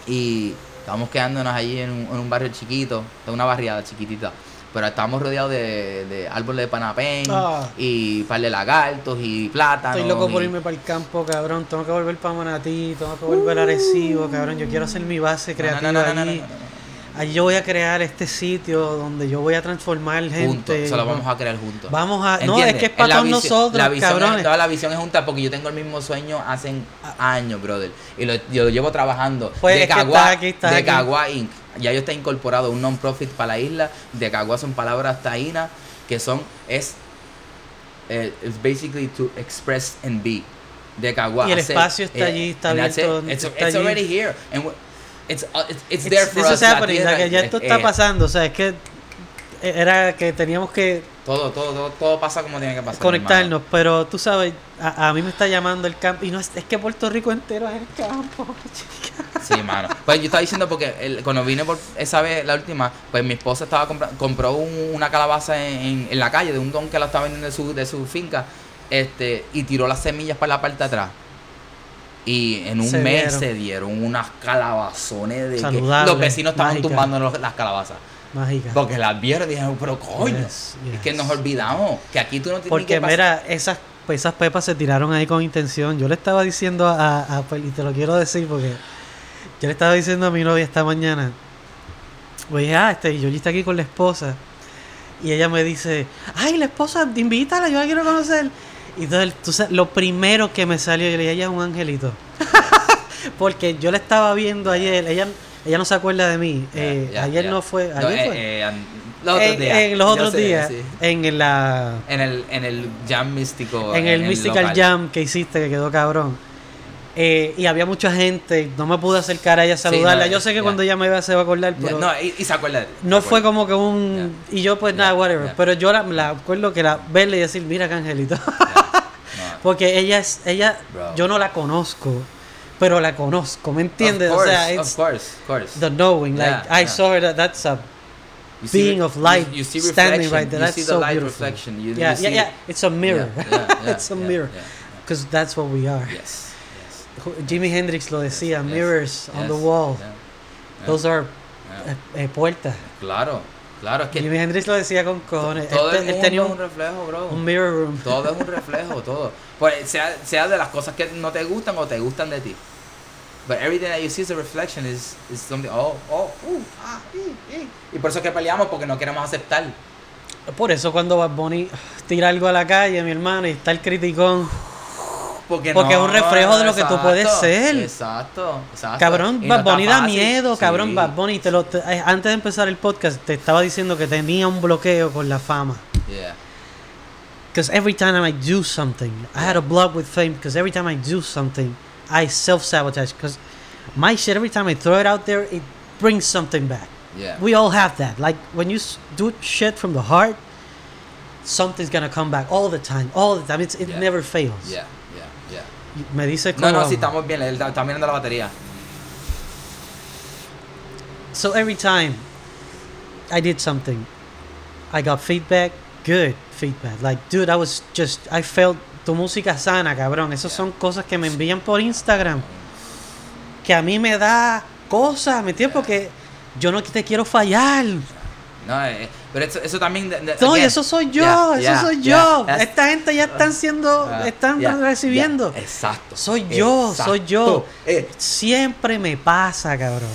Y estábamos quedándonos allí en un, en un barrio chiquito, en una barriada chiquitita. Pero estábamos rodeados de, de árboles de panapén Ah. y par de lagartos y plátanos. Estoy loco por irme para el campo, cabrón. Tengo que volver para Manatí, tengo que volver a Arecibo, cabrón. Yo quiero hacer mi base creativa no, allí. Allí yo voy a crear este sitio donde yo voy a transformar gente. Juntos, eso lo vamos a crear juntos. Vamos a- no, es que es para todos nosotros, la visión cabrones. Es, toda la visión es junta porque yo tengo el mismo sueño hace años, brother. Y lo, yo lo llevo trabajando. Pues de estás de. Cagua Inc. Ya yo está incorporado un non-profit para la isla. De Cagua son palabras taínas que son, es, eh, it's basically to express and be. De Cagua. Y el hacer, espacio está allí, está it. abierto, It's, está it's allí. already here. And it's, uh, it's, it's there for us. ya esto eh, está eh, pasando. O sea, es que era que teníamos que Todo, todo, todo, todo pasa como tiene que pasar. conectarnos, pero tú sabes, a, a mí me está llamando el campo y no es, es que Puerto Rico entero es el campo. chica. Sí, mano. Pues yo estaba diciendo porque el- cuando vine por esa vez, la última, pues mi esposa estaba compra- compró un- una calabaza en, en- en la calle de un don que la estaba vendiendo de su, de su finca este y tiró las semillas para la parte de atrás. Y en un Se mes dieron. se dieron unas calabazones de que Saludables, los vecinos estaban tumbando las calabazas. Mágica. Porque las vieron y dijeron, pero coño, Yes, es que nos olvidamos que aquí tú no tienes Porque que mira, esas, esas pepas se tiraron ahí con intención. Yo le estaba diciendo a, a- y te lo quiero decir porque yo le estaba diciendo a mi novia esta mañana, pues ah, este, yo está aquí con la esposa. Y ella me dice, ay, la esposa, invítala, yo la quiero conocer. Y entonces, tú sabes, lo primero que me salió, yo le dije, ella es un angelito. Porque yo la estaba viendo ayer, ella, ella no se acuerda de mí. Eh, ayer no fue, No, ayer eh, fue. eh, los otros en, días. en los otros sé, días, sí. en la En el, en el jam místico. en el Mystical local. Jam que hiciste, que quedó cabrón. Eh, y había mucha gente, no me pude acercar a ella a Sí, saludarla. no, Yo sé que cuando ella me vea se va a acordar, no, y, y se acuerda no se fue acuerda. como que un... Y yo pues nada, whatever. Pero yo la, la acuerdo que la verle y decir, mira que angelito. Ya, no. Porque ella es, ella, Bro. yo no la conozco, pero la conozco, ¿me entiendes? O course, of course, of course. the knowing. Like, Yeah, I saw her, that, that's a You being of light you, you see standing right there. You That's see so the light beautiful. reflection. You, yeah, you yeah, yeah. It's a mirror. Yeah, it's a mirror. Because that's what we are. Yes, yes. Jimi Hendrix lo decía, yes, mirrors on the wall. Those are eh, eh, puertas. Claro, claro, es que Jimi Hendrix lo decía con cojones. todo el mundo tenía es un un, reflejo, bro. un mirror room. Todo es un reflejo, todo. Pues sea, sea de las cosas que no te gustan o te gustan de ti. But everything that you see as a reflection is, is something, oh, oh, uh, ah, y, y. Y por eso es que peleamos, porque no queremos aceptar. Por eso cuando Bad Bunny tira algo a la calle, mi hermano, y está el criticón. Porque, Porque no, es un reflejo de lo que tú puedes ser. Exacto, exacto. Cabrón, Bad Bunny da miedo, cabrón. Bad Bunny. Te lo, te- eh, antes de empezar el podcast, te estaba diciendo que tenía un bloqueo con la fama. Yeah. Because every time I do something, I had a blog with fame. Because every time I do something, I self sabotage. Because my shit, every time I throw it out there, it brings something back. Yeah. We all have that. Like when you do shit from the heart, something's gonna come back all the time, all the time. It's, it Yeah. never fails. Yeah. Me dice No, como. no, sí, estamos bien. Está mirando la batería. So every time I did something, I got feedback, good feedback. Like, dude, I was just, I felt tu música sana, cabrón. Esas son cosas que me envían por Instagram. Que a mí me da cosas, ¿me entiendes? Porque yo no te quiero fallar. No, eh, pero eso, eso también. de- de- No, y again, eso soy yo, yeah, eso yeah, soy yo. Esta gente ya están siendo, ah, están recibiendo. exacto. Soy yo, soy yo. Eh, Siempre me pasa, cabrón.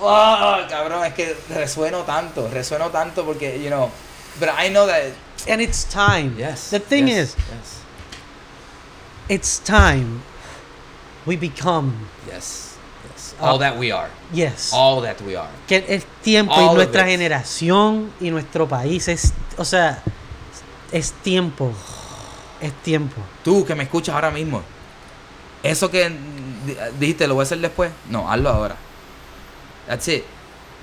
oh, cabrón, es que resueno tanto, resueno tanto porque, you know. But I know that. And it's time. Yes. The thing yes, is, Yes. it's time we become, Yes. Yes. Ah. All that we are. yes. All that we are. que es tiempo All y nuestra generación y nuestro país es, o sea, es tiempo. Es tiempo. Tú que me escuchas ahora mismo. Eso que di- dijiste, lo voy a hacer después. No, hazlo ahora. That's it.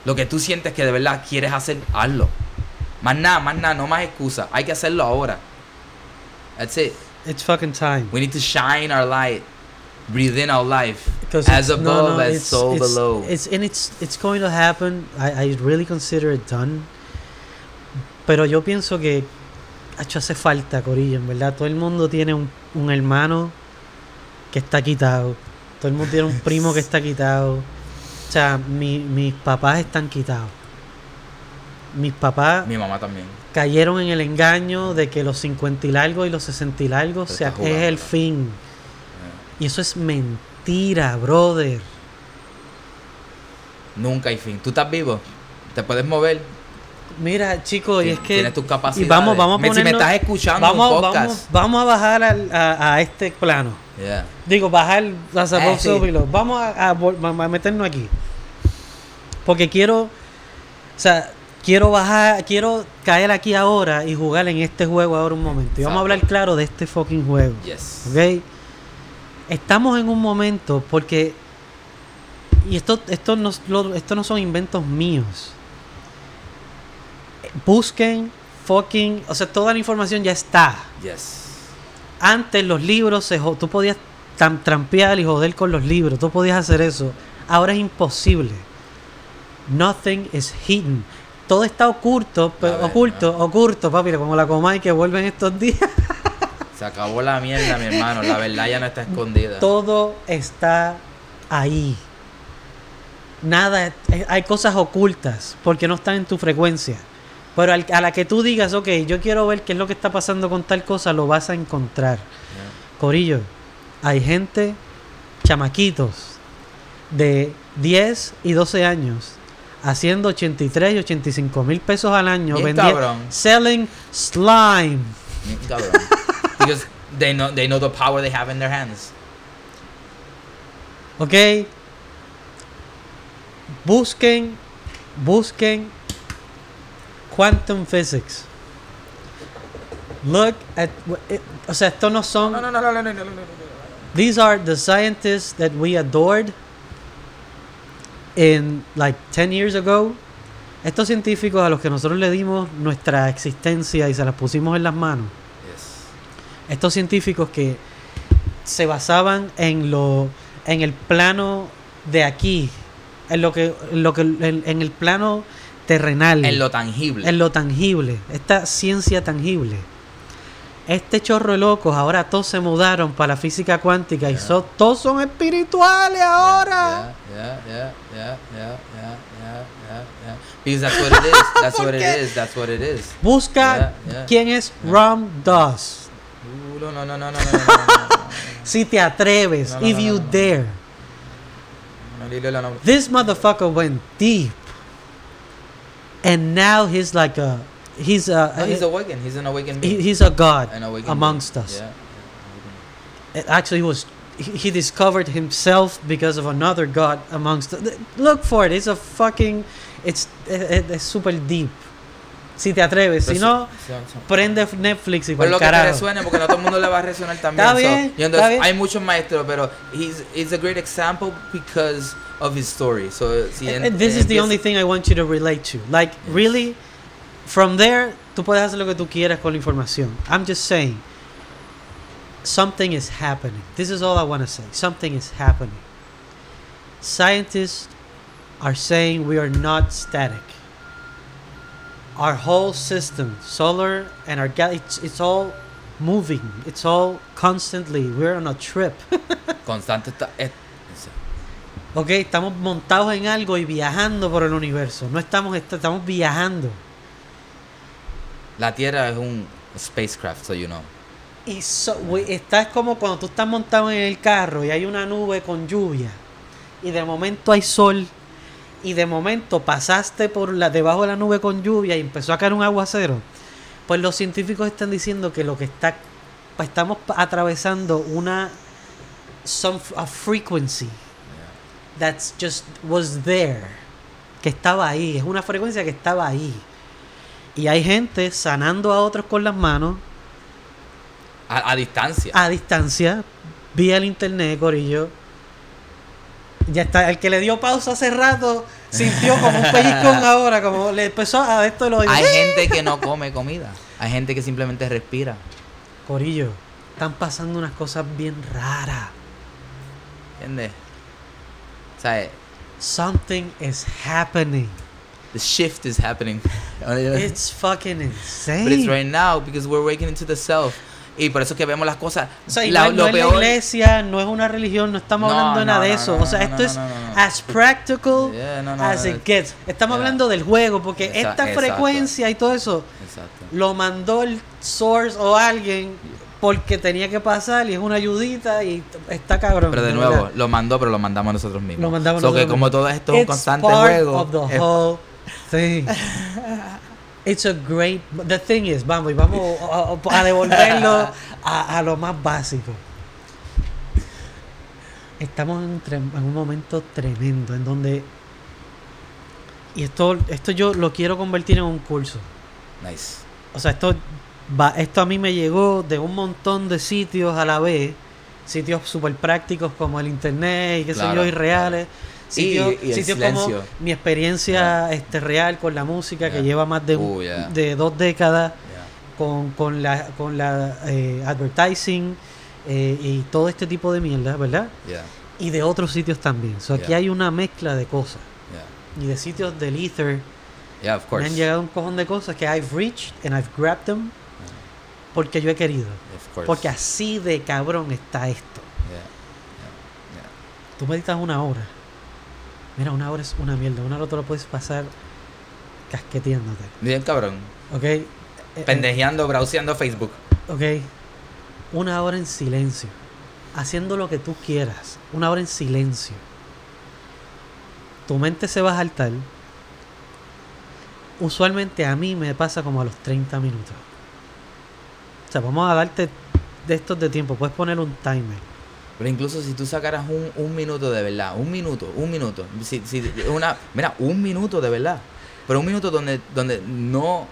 Lo que tú sientes que de verdad quieres hacer, hazlo. Más nada, más nada, no más excusas. Hay que hacerlo ahora. That's it. It's fucking time. We need to shine our light. Breathe in our life. Because As above, no, no, as so it's- below. It's, and it's, it's going to happen. I, I really consider it done. Pero yo pienso que hecho hace falta, Corillo, en verdad. Todo el mundo tiene un, un hermano que está quitado. Todo el mundo tiene un primo que está quitado. O sea, mi- mis papás están quitados. Mis papás Mi mamá también. cayeron en el engaño de que los 50 y largos y los 60 y largos Te sea, es el fin. Y eso es mentira, brother. Nunca hay fin. Tú estás vivo. Te puedes mover. Mira, chicos, y es que. tienes tus Y capacidades. vamos, vamos a Me- si me ponernos- estás escuchando vamos, un podcast. vamos, vamos a bajar al- a, a este plano. Yeah. Digo, bajar las Eh, above sí. Below. Vamos a, a a- a meternos aquí. Porque quiero. O sea, quiero bajar. Quiero caer aquí ahora y jugar en este juego ahora un momento. Y vamos a hablar claro de este fucking juego. Yes. ¿Ok? Estamos en un momento porque. Y esto, esto, no, esto no son inventos míos. Busquen fucking. O sea, toda la información ya está. Yes. Antes los libros, se, tú podías tam- trampear y joder con los libros. Tú podías hacer eso. Ahora es imposible. Nothing is hidden. Todo está oculto, ver, oculto, oculto, papi, como la comay que vuelven estos días. Se acabó la mierda, mi hermano. La verdad ya no está escondida. Todo está ahí. Nada, eh, hay cosas ocultas porque no están en tu frecuencia. Pero al- a la que tú digas, ok, yo quiero ver qué es lo que está pasando con tal cosa, lo vas a encontrar. Yeah. Corillo, hay gente, chamaquitos, de 10 y 12 años, haciendo 83 y 85 mil pesos al año, Bien vendi- cabrón. selling slime. Cabrón because they know they know the power they have in their hands. Ok. Busquen, busquen quantum physics. Look at it, o sea, estos no son no, no, no, no, no, no, no, no. These are the scientists that we adored in like 10 years ago. Estos científicos a los que nosotros le dimos nuestra existencia y se las pusimos en las manos estos científicos que se basaban en lo en el plano de aquí, en lo que, en lo que en, el plano terrenal, en lo tangible, en lo tangible, esta ciencia tangible. Este chorro de locos, ahora todos se mudaron para la física cuántica y so, todos son espirituales ahora. Busca quién es Ram Dass. culo. No, no, no, no, no. no, si te atreves, if you dare. This motherfucker went deep. And now he's like a he's a no, he's awakened. He's an awakened being. he's a god amongst being. us. Yeah. Actually, was he discovered himself because of another god amongst look for it it's a fucking it's, it's super deep Si te atreves, si Pero no, prende Netflix y Pues por lo que te carajo. resuene, porque no todo el mundo le va a resonar también. Está so, bien, y entonces, está bien. Hay muchos maestros, pero he's, he's a great example because of his story. So, si en- And this is the only thing I want you to relate to. Like, Yes. really, from there, tú puedes hacer lo que tú quieras con la información. I'm just saying, something is happening. This is all I want to say. Something is happening. Scientists are saying we are not static. Our whole system, solar and our gal, it's, it's all moving. It's all constantly. We're on a trip. Constante está. eh. Ok, estamos montados en algo y viajando por el universo. No estamos, est- estamos viajando. La Tierra es un spacecraft, so you know. Y so, güey, está es como cuando tú estás montado en el carro y hay una nube con lluvia. Y de momento hay sol. Y de momento pasaste por la, debajo de la nube con lluvia y empezó a caer un aguacero. Pues los científicos están diciendo que lo que está. Estamos pa- atravesando una. Some, a frequency that's just was there. Que estaba ahí. Es una frecuencia que estaba ahí. Y hay gente sanando a otros con las manos A, a distancia. a distancia, vía el internet, Corillo. Ya está, el que le dio pausa hace rato sintió como un pellizcón ahora, como le empezó a esto lo Hay gente que no come comida. Hay gente que simplemente respira. Corillo, están pasando unas cosas bien raras. ¿Entiendes? O sea, eh, Something is happening. the shift is happening. It's fucking insane. But it's right now because we're waking into the self. Y por eso que vemos las cosas. O sea, La- no, no es la iglesia, no es una religión, no estamos No, hablando de nada de eso. o sea, esto es as practical Yeah, as it gets. Estamos yeah. hablando del juego, porque esta exacto. frecuencia y todo eso Exacto. lo mandó el source o alguien porque tenía que pasar y es una ayudita y está cabrón. Pero de verdad. nuevo, lo mandó, pero lo mandamos nosotros mismos. Lo mandamos So que nosotros como mismos. todo esto es un constante juego. of the es- whole thing. It's a great. The thing is, vamos, y vamos a, devolverlo a, a lo más básico. Estamos en un, en un momento tremendo en donde. Y esto, esto yo lo quiero convertir en un curso. Nice. O sea, esto, va, esto a mí me llegó de un montón de sitios a la vez. Sitios súper prácticos como el internet y qué sé Claro, yo, y reales. Sitios, Y- y el sitios como mi experiencia este, real con la música que lleva más de, Uh, yeah. de dos décadas con, con la, con la eh, advertising eh, y todo este tipo de mierda, ¿verdad? Y de otros sitios también. So, aquí hay una mezcla de cosas. Y de sitios del Ether Yeah, of me course. han llegado un cojón de cosas que I've reached and I've grabbed them porque yo he querido. Porque así de cabrón está esto. Tú meditas una hora. Mira, una hora es una mierda. Una hora te lo puedes pasar casqueteándote. Bien cabrón. ¿Ok? Eh, eh, Pendejeando, browseando Facebook. Ok. Una hora en silencio. Haciendo lo que tú quieras. Una hora en silencio. Tu mente se va a saltar. Usualmente a mí me pasa como a los 30 minutos. O sea, vamos a darte de estos de tiempo. Puedes poner un timer. Pero incluso si tú sacaras un, un minuto de verdad, un minuto, un minuto, si, si una, mira, un minuto de verdad, pero un minuto donde, donde no,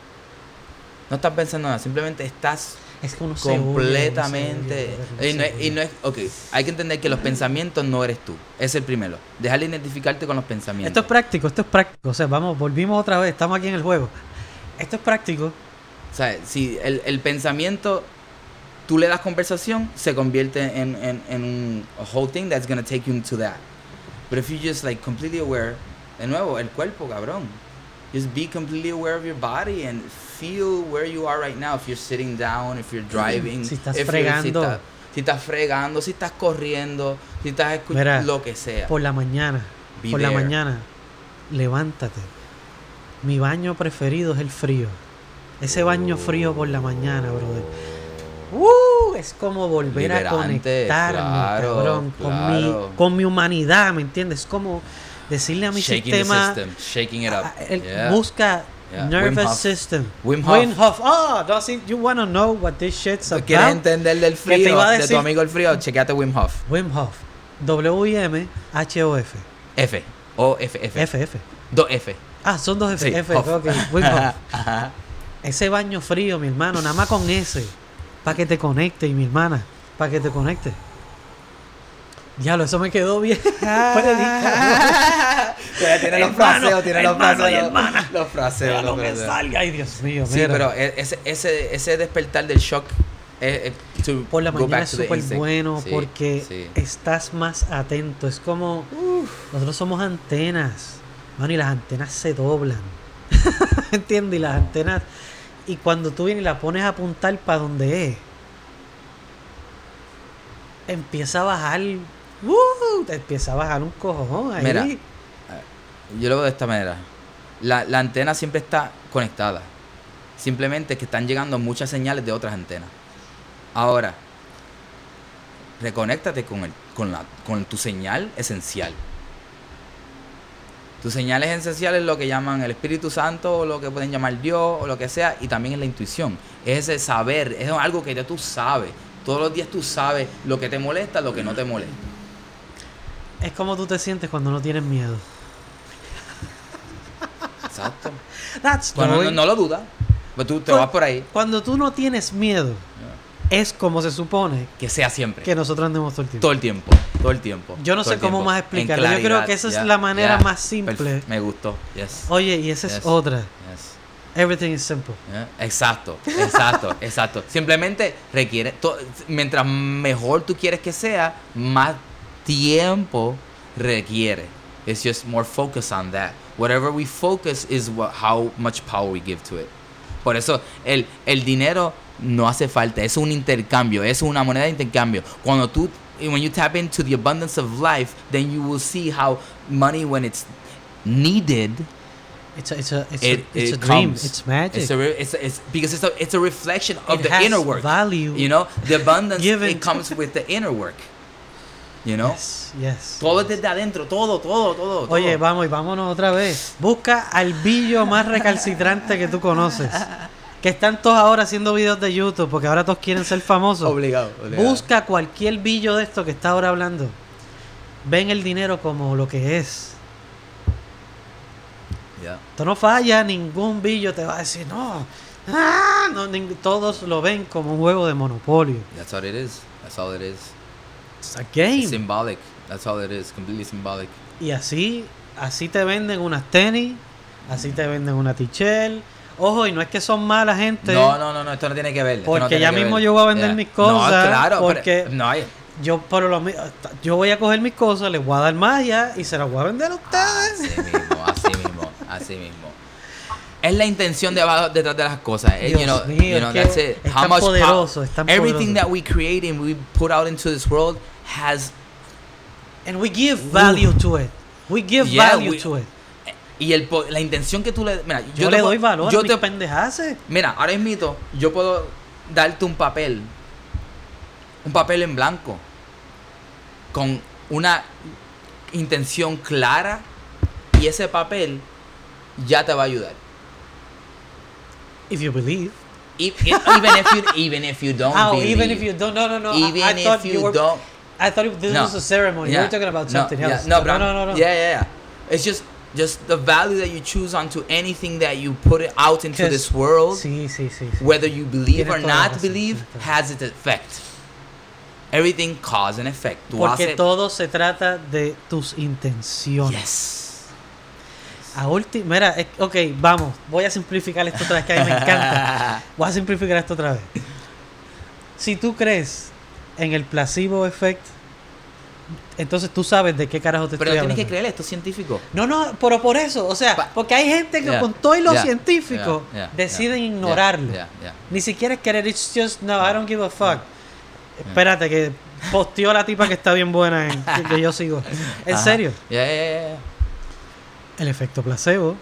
no estás pensando nada, simplemente estás Es que uno completamente... y, no es, y no es, ok, hay que entender que los pensamientos no eres tú, es el primero. Dejar de identificarte con los pensamientos. Esto es práctico, esto es práctico. O sea, vamos, volvimos otra vez, estamos aquí en el juego. Esto es práctico. O sea, si el, el pensamiento, tú le das conversación, se convierte en, en, en un whole thing that's gonna take you into that. But if you just like completely aware, de nuevo, el cuerpo, cabrón. Just be completely aware of your body and feel where you are right now. If you're sitting down, if you're driving, Si estás if you're- fregando. si, estás, si estás fregando, si estás corriendo, si estás escuchando lo que sea. Por la mañana, Be por la mañana, levántate. Mi baño preferido es el frío. Ese baño frío por la mañana, brother. ¡Uh! Es como volver a Liberante, conectarme, claro, cabrón, con, claro. mi, con mi humanidad, ¿me entiendes? Es como decirle a mi shaking sistema, the system, shaking it up. Ah, el- Yeah. Busca Yeah. nervous Wim Hof. system. Wim Hof. Oh, does it, you wanna know what this shit's ¿Tú about? quieres entender del frío, iba a de tu decir- amigo el frío? Chequeate Wim Hof. Wim Hof. W-I-M H-O-F. F. O F F. F, F. Dos F. Ah, son dos F. Sí, F, Hof. ok. Wim Hof. Ese baño frío, mi hermano, nada más con ese. Para que te conecte, y mi hermana. Para que te conecte. Diablo, eso me quedó bien. Predica. tiene los Hermano, fraseos, tiene los y fraseos. hermana. Los fraseos, me fraseos. salga. Ay, Dios mío. Sí, mira. pero e- ese, ese, ese despertar del shock eh, eh, Por la mañana es súper bueno Sí, porque sí. estás más atento. Es como. Nosotros somos antenas. Mano, y las antenas se doblan. ¿Entiendes? Y las antenas. Y cuando tú vienes y la pones a apuntar para donde es, empieza a bajar. ¡Uh! te empieza a bajar un cojón ahí. Mira. Yo lo veo de esta manera. La, la antena siempre está conectada. Simplemente que están llegando muchas señales de otras antenas. Ahora, reconéctate con, el, con, la, con tu señal esencial. Tu señal esencial es lo que llaman el Espíritu Santo, o lo que pueden llamar Dios, o lo que sea, y también es la intuición. Es ese saber, es algo que ya tú sabes. Todos los días tú sabes lo que te molesta, lo que no te molesta. Es como tú te sientes cuando no tienes miedo. Exacto. That's Bueno, no, no lo dudas. Pues tú te Cu- vas por ahí. Cuando tú no tienes miedo, es como se supone Que sea siempre. que nosotros andemos todo el tiempo. Todo el tiempo. Todo el tiempo. Yo no sé cómo tiempo. más explicarlo. Yo creo que esa es la manera más simple. Me gustó. Yes. Oye, y esa es otra. yes. Everything is simple. Exacto, exacto, exacto. Simplemente requiere, to- mientras mejor tú quieres que sea, más tiempo requiere. It's just more focus on that. Whatever we focus is what, how much power we give to it. Por eso el, el dinero no hace falta, es un intercambio, es una moneda de intercambio. Cuando tú, when you tap into the abundance of life, then you will see how money, when it's needed, It's a, it's a, it's it, a, it's it a dream. comes. It's magic. It's a, re- it's, a- it's because it's a, it's a reflection of It the inner work. value You know, the abundance given it comes with the inner work. You know, Yes, yes. todo es desde adentro, todo, todo, todo. Oye, todo. vamos y vámonos otra vez. Busca al billo más recalcitrante que tú conoces. Que están todos ahora haciendo videos de YouTube porque ahora todos quieren ser famosos. obligado, obligado. Busca cualquier billo de esto que está ahora hablando. Ven el dinero como lo que es. Yeah. Esto no falla, ningún billo te va a decir, no. Ah, no todos lo ven como un juego de monopolio. That's all it is. That's all it is. It's a It's game. symbolic. That's all it is. Completely symbolic. Y así, así te venden unas tenis, así te venden una tichel. Ojo, y no es que son mala gente. No, no, no, no, esto no tiene que ver. no Porque ya mismo ver. yo voy a vender mis cosas, No, claro, porque- pero, no, hay- Yo por lo yo voy a coger mis cosas, les voy a dar malla y se las voy a vender a Así ustedes. mismo, así mismo, así mismo. Es la intención de abajo detrás de las cosas. eh, Dios you know, mío, you know, that's it. es How tan much pow- poderoso, es tan everything poderoso. that we create and we put out into this world has And we give value to it. We give Yeah, value we- to it. Y el la intención que tú le mira, Yo, yo, le doy valor yo a te- pendejaces. Mira, ahora mismo yo puedo darte un papel, un papel en blanco, con una intención clara y ese papel ya te va a ayudar. If you believe. Even if you, even if you don't Oh, believe. even if you don't. No, no, no. I- even I, thought if you, were, don't. I thought this No. was a ceremony. Yeah. Were talking about No, something yeah, else. No, no, no, no, no. Yeah, yeah, yeah. It's just just the value that you choose onto anything that you put it out into this world, Sí, sí, sí. whether you believe or not believe, has its effect. Everything cause and effect. Tú Porque haces- todo se trata de tus intenciones. Yes. A Mira, ok, vamos. Voy a simplificar esto otra vez, que a mí me encanta. Voy a simplificar esto otra vez. Si tú crees en el placebo effect, entonces tú sabes de qué carajo te Pero estoy tienes hablando. que creer, esto es científico. No, no, pero por eso, o sea, porque hay gente que Yeah, con todo y lo yeah, científico yeah, deciden ignorarlo. Ni siquiera es querer, it's just, no, I don't give a fuck. Espérate, que posteó la tipa que está bien buena, en, que, yo sigo. En Ajá. serio, el efecto placebo,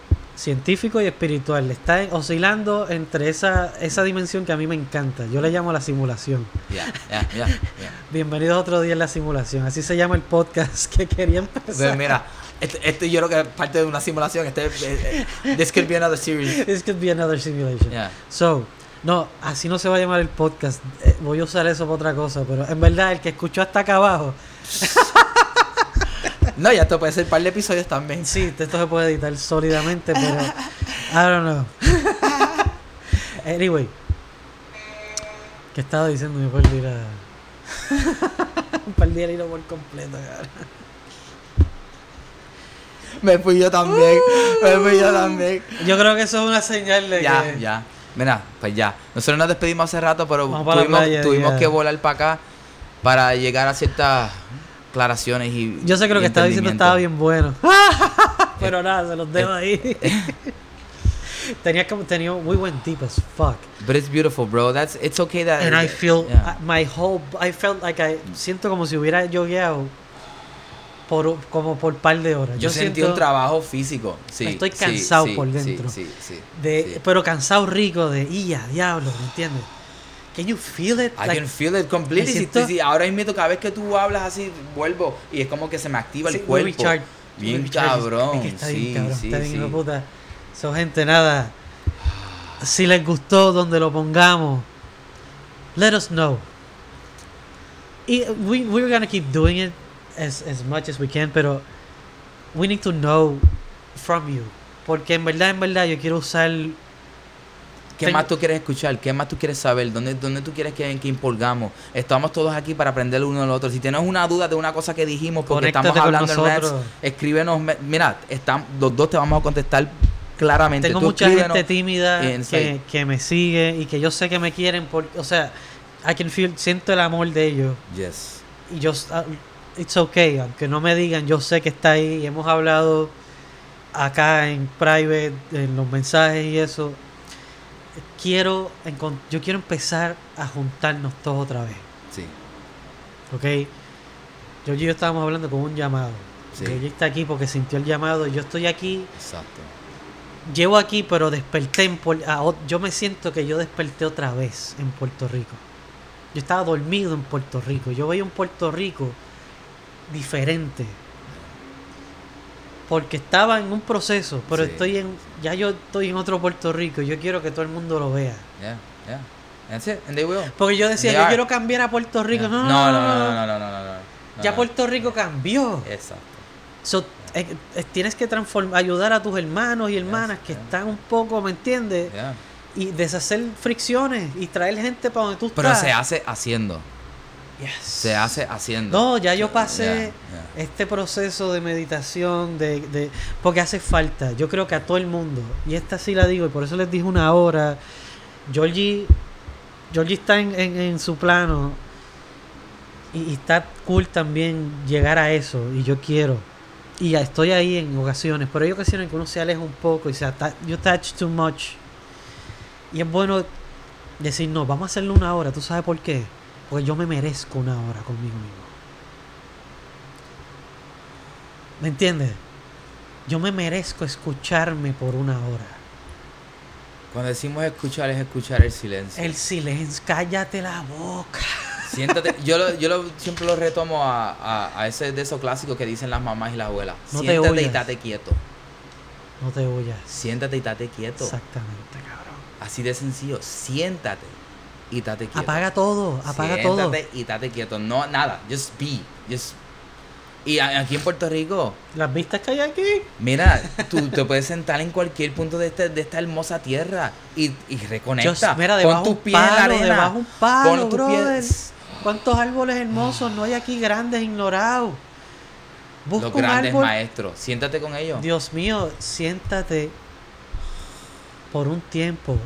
científico y espiritual, está oscilando entre esa, esa dimensión que a mí me encanta. Yo le llamo la simulación. Yeah, yeah, yeah. Bienvenidos otro día en la simulación. Así se llama el podcast que quería Pues empezar. mira, esto, esto yo creo que es parte de una simulación. Este, eh, eh, this could be another series. This could be another simulation. So, no, así no se va a llamar el podcast. Eh, voy a usar eso para otra cosa, pero en verdad el que escuchó hasta acá abajo, No, ya esto puede ser un par de episodios también. sí, esto se puede editar sólidamente, pero I don't know. Anyway, ¿qué estaba diciendo? Me perdí la... perdí el hilo por completo, cabrón. Me fui yo también. Me fui yo también. Yo creo que eso es una señal de Ya, que... ya. Mira, pues ya. Nosotros nos despedimos hace rato, pero tuvimos, playa, tuvimos ya. que volar para acá para llegar a ciertas aclaraciones y. Yo sé que lo que estaba diciendo estaba bien bueno. Pero nada, se los dejo ahí. tenía como tenía we went deep as fuck. But it's beautiful, bro. That's it's okay that. And I feel Yeah. my whole I felt like I siento como si hubiera yogueado por como por par de horas. Yo, sentí siento un trabajo físico. Sí, Estoy cansado sí, por dentro. Sí, sí, de pero cansado rico de ya diablo, ¿me entiendes? Can you feel it? I Like, can feel it completely. siento- si- ahora mismo cada vez que tú hablas así, vuelvo y es como que se me activa el sí, cuerpo. recharge- Bien cabrón. Es que está sí, bien cabrón, sí, está bien sí. puta. So, gente, nada. Si les gustó donde lo pongamos, let us know. Y we, we're gonna keep doing it as, as much as we can, pero we need to know from you. Porque en verdad, en verdad, yo quiero usar. ¿Qué más tú quieres escuchar? ¿Qué más tú quieres saber? ¿Dónde, dónde tú quieres que, que impulgamos? Estamos todos aquí para aprender el uno al otro. Si tienes una duda de una cosa que dijimos porque Conéctate estamos hablando en nosotros. escríbenos. Mira, los dos te vamos a contestar claramente. Tengo Tú mucha gente tímida que, que me sigue y que yo sé que me quieren. Por, o sea, I can feel, siento el amor de ellos. Yes. y yo ah, it's okay aunque no me digan yo sé que está ahí y hemos hablado acá en private en los mensajes y eso quiero yo quiero empezar a juntarnos todos otra vez. Sí. ok. Yo y yo estábamos hablando con un llamado. Sí. Georgie está aquí porque sintió el llamado yo estoy aquí. Exacto. llevo aquí pero desperté en yo me siento que yo desperté otra vez en Puerto Rico. Yo estaba dormido en Puerto Rico. Yo veía un Puerto Rico diferente porque estaba en un proceso pero Sí. estoy en ya yo estoy en otro Puerto Rico yo quiero que todo el mundo lo vea Yeah, yeah. That's it. And they will. porque yo decía yo are. quiero cambiar a Puerto Rico Yeah. no no no, no, no, no, no, no, no, ya. Puerto Rico cambió Exacto. So, eh, eh, tienes que transformar ayudar a tus hermanos y hermanas que están un poco ¿me entiendes? Y deshacer fricciones y traer gente para donde tú Pero estás. se hace haciendo. Yes. Se hace haciendo. No, ya yo pasé Yeah, yeah. este proceso de meditación, de, de porque hace falta. Yo creo que a todo el mundo, y esta sí la digo, y por eso les dije una hora. Georgie, Georgie está en, en- en su plano y, y está cool también llegar a eso, y yo quiero. Y ya estoy ahí en ocasiones, pero hay ocasiones que uno se aleja un poco y se ata you touch too much. Y es bueno decir, no, vamos a hacerlo una hora. ¿Tú sabes por qué? Porque yo me merezco una hora conmigo mismo. ¿Me entiendes? Yo me merezco escucharme por una hora. Cuando decimos escuchar es escuchar el silencio. El silencio, cállate la boca. Siéntate, yo, lo, yo lo- siempre lo retomo a, a, a ese de esos clásicos que dicen las mamás y las abuelas. No te Siéntate y date quieto. No te huyas. Siéntate y date quieto. Exactamente, cabrón. Así de sencillo. Siéntate y date quieto. Apaga todo, apaga todo. Y date quieto. No, nada. Just be. Just... Y aquí en Puerto Rico, Las vistas que hay aquí. mira, tú te puedes sentar en cualquier punto de, este, de esta hermosa tierra y, y reconecta. Mira, Pon debajo tus un pies en la arena. debajo un palo, Pon tus pies. ¿Cuántos árboles hermosos no hay aquí grandes ignorados? Busca Los grandes árbol. maestros. Siéntate con ellos. Dios mío, siéntate por un tiempo.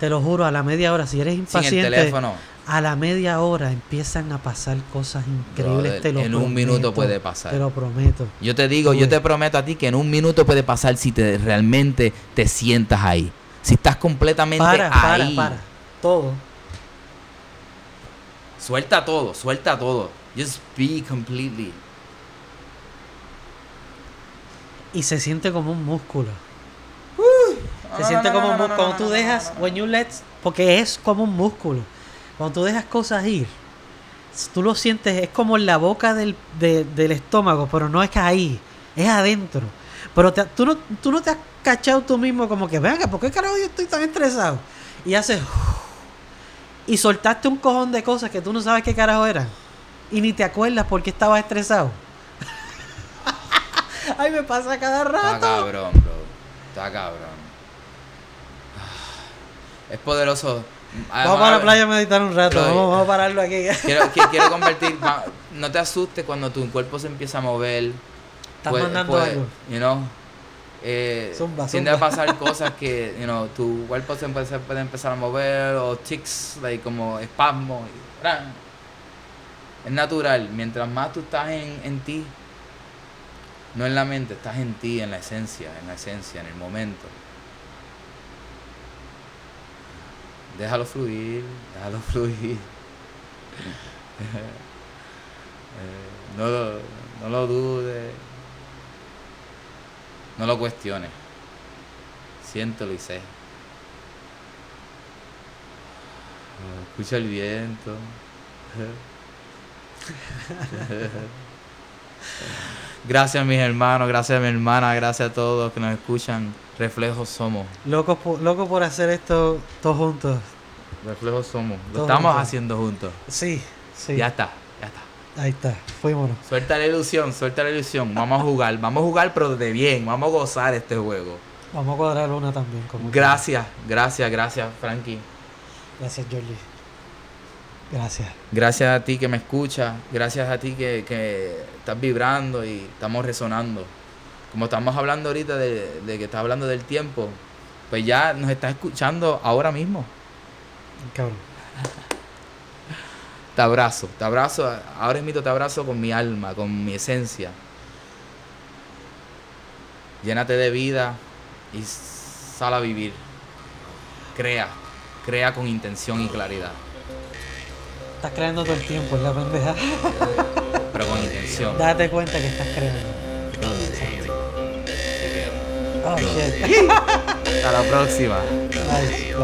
Te lo juro, a la media hora, si eres Sin el impaciente, teléfono. a la media hora empiezan a pasar cosas increíbles. Brother, te lo en un minuto puede pasar. Te lo prometo. Yo te digo, yo te prometo a ti que en un minuto puede pasar si te realmente te sientas ahí. Si estás completamente Para, para, para. Todo. Suelta todo, suelta todo. Just be completely. Y se siente como un músculo. Se siente como un músculo. Cuando tú dejas, when you let, porque es como un músculo. Cuando tú dejas cosas ir, tú lo sientes, es como en la boca del, de- del estómago, pero no es que ahí, es adentro. Pero te- tú, no, tú no te has cachado tú mismo como que, venga, ¿por qué carajo yo estoy tan estresado? Y haces, y soltaste un cojón de cosas que tú no sabes qué carajo eran. Y ni te acuerdas por qué estabas estresado. Ay, me pasa cada Está rato. cabrón, bro. Está cabrón. Es poderoso. Vamos para la playa a meditar un rato. Vamos, vamos a pararlo aquí. Quiero, quiero convertir. No te asustes cuando tu cuerpo se empieza a mover. Estás Puede- mandando puede, algo. You know, eh, Zumba, a pasar cosas que, you know, tu cuerpo se puede, se puede empezar a mover o tics, like, como espasmos. Es natural. Mientras más tú estás en, en ti, no en la mente, estás en ti, en la esencia, en la esencia, en el momento. Déjalo fluir, déjalo fluir. no, lo, no lo dudes. No lo cuestiones. Siéntelo y sé. Escucha el viento. Gracias mis hermanos, gracias a mi hermana, gracias a todos que nos escuchan. Reflejos somos. Loco por, loco por hacer esto todos juntos. Reflejos somos. Lo Todos estamos juntos. haciendo juntos. Sí, sí. Ya está, ya está. Ahí está, fuímonos. Suelta la ilusión, suelta la ilusión. Vamos a jugar, vamos a jugar pero de bien, vamos a gozar este juego. Vamos a cuadrar una también. Como Gracias, gracias, gracias Frankie. Gracias, Georgie. Gracias. Gracias a ti que me escuchas, gracias a ti que, que estás vibrando y estamos resonando. Como estamos hablando ahorita de, de que estás hablando del tiempo, pues ya nos estás escuchando ahora mismo. Cabrón. Te abrazo, te abrazo, ahora mismo te abrazo con mi alma, con mi esencia. Llénate de vida y sal a vivir. Crea, crea con intención y claridad, Estás creando todo el tiempo, es la pendeja. pero con intención. Date cuenta que estás creando. Oh, shit. Hasta la próxima. Nice.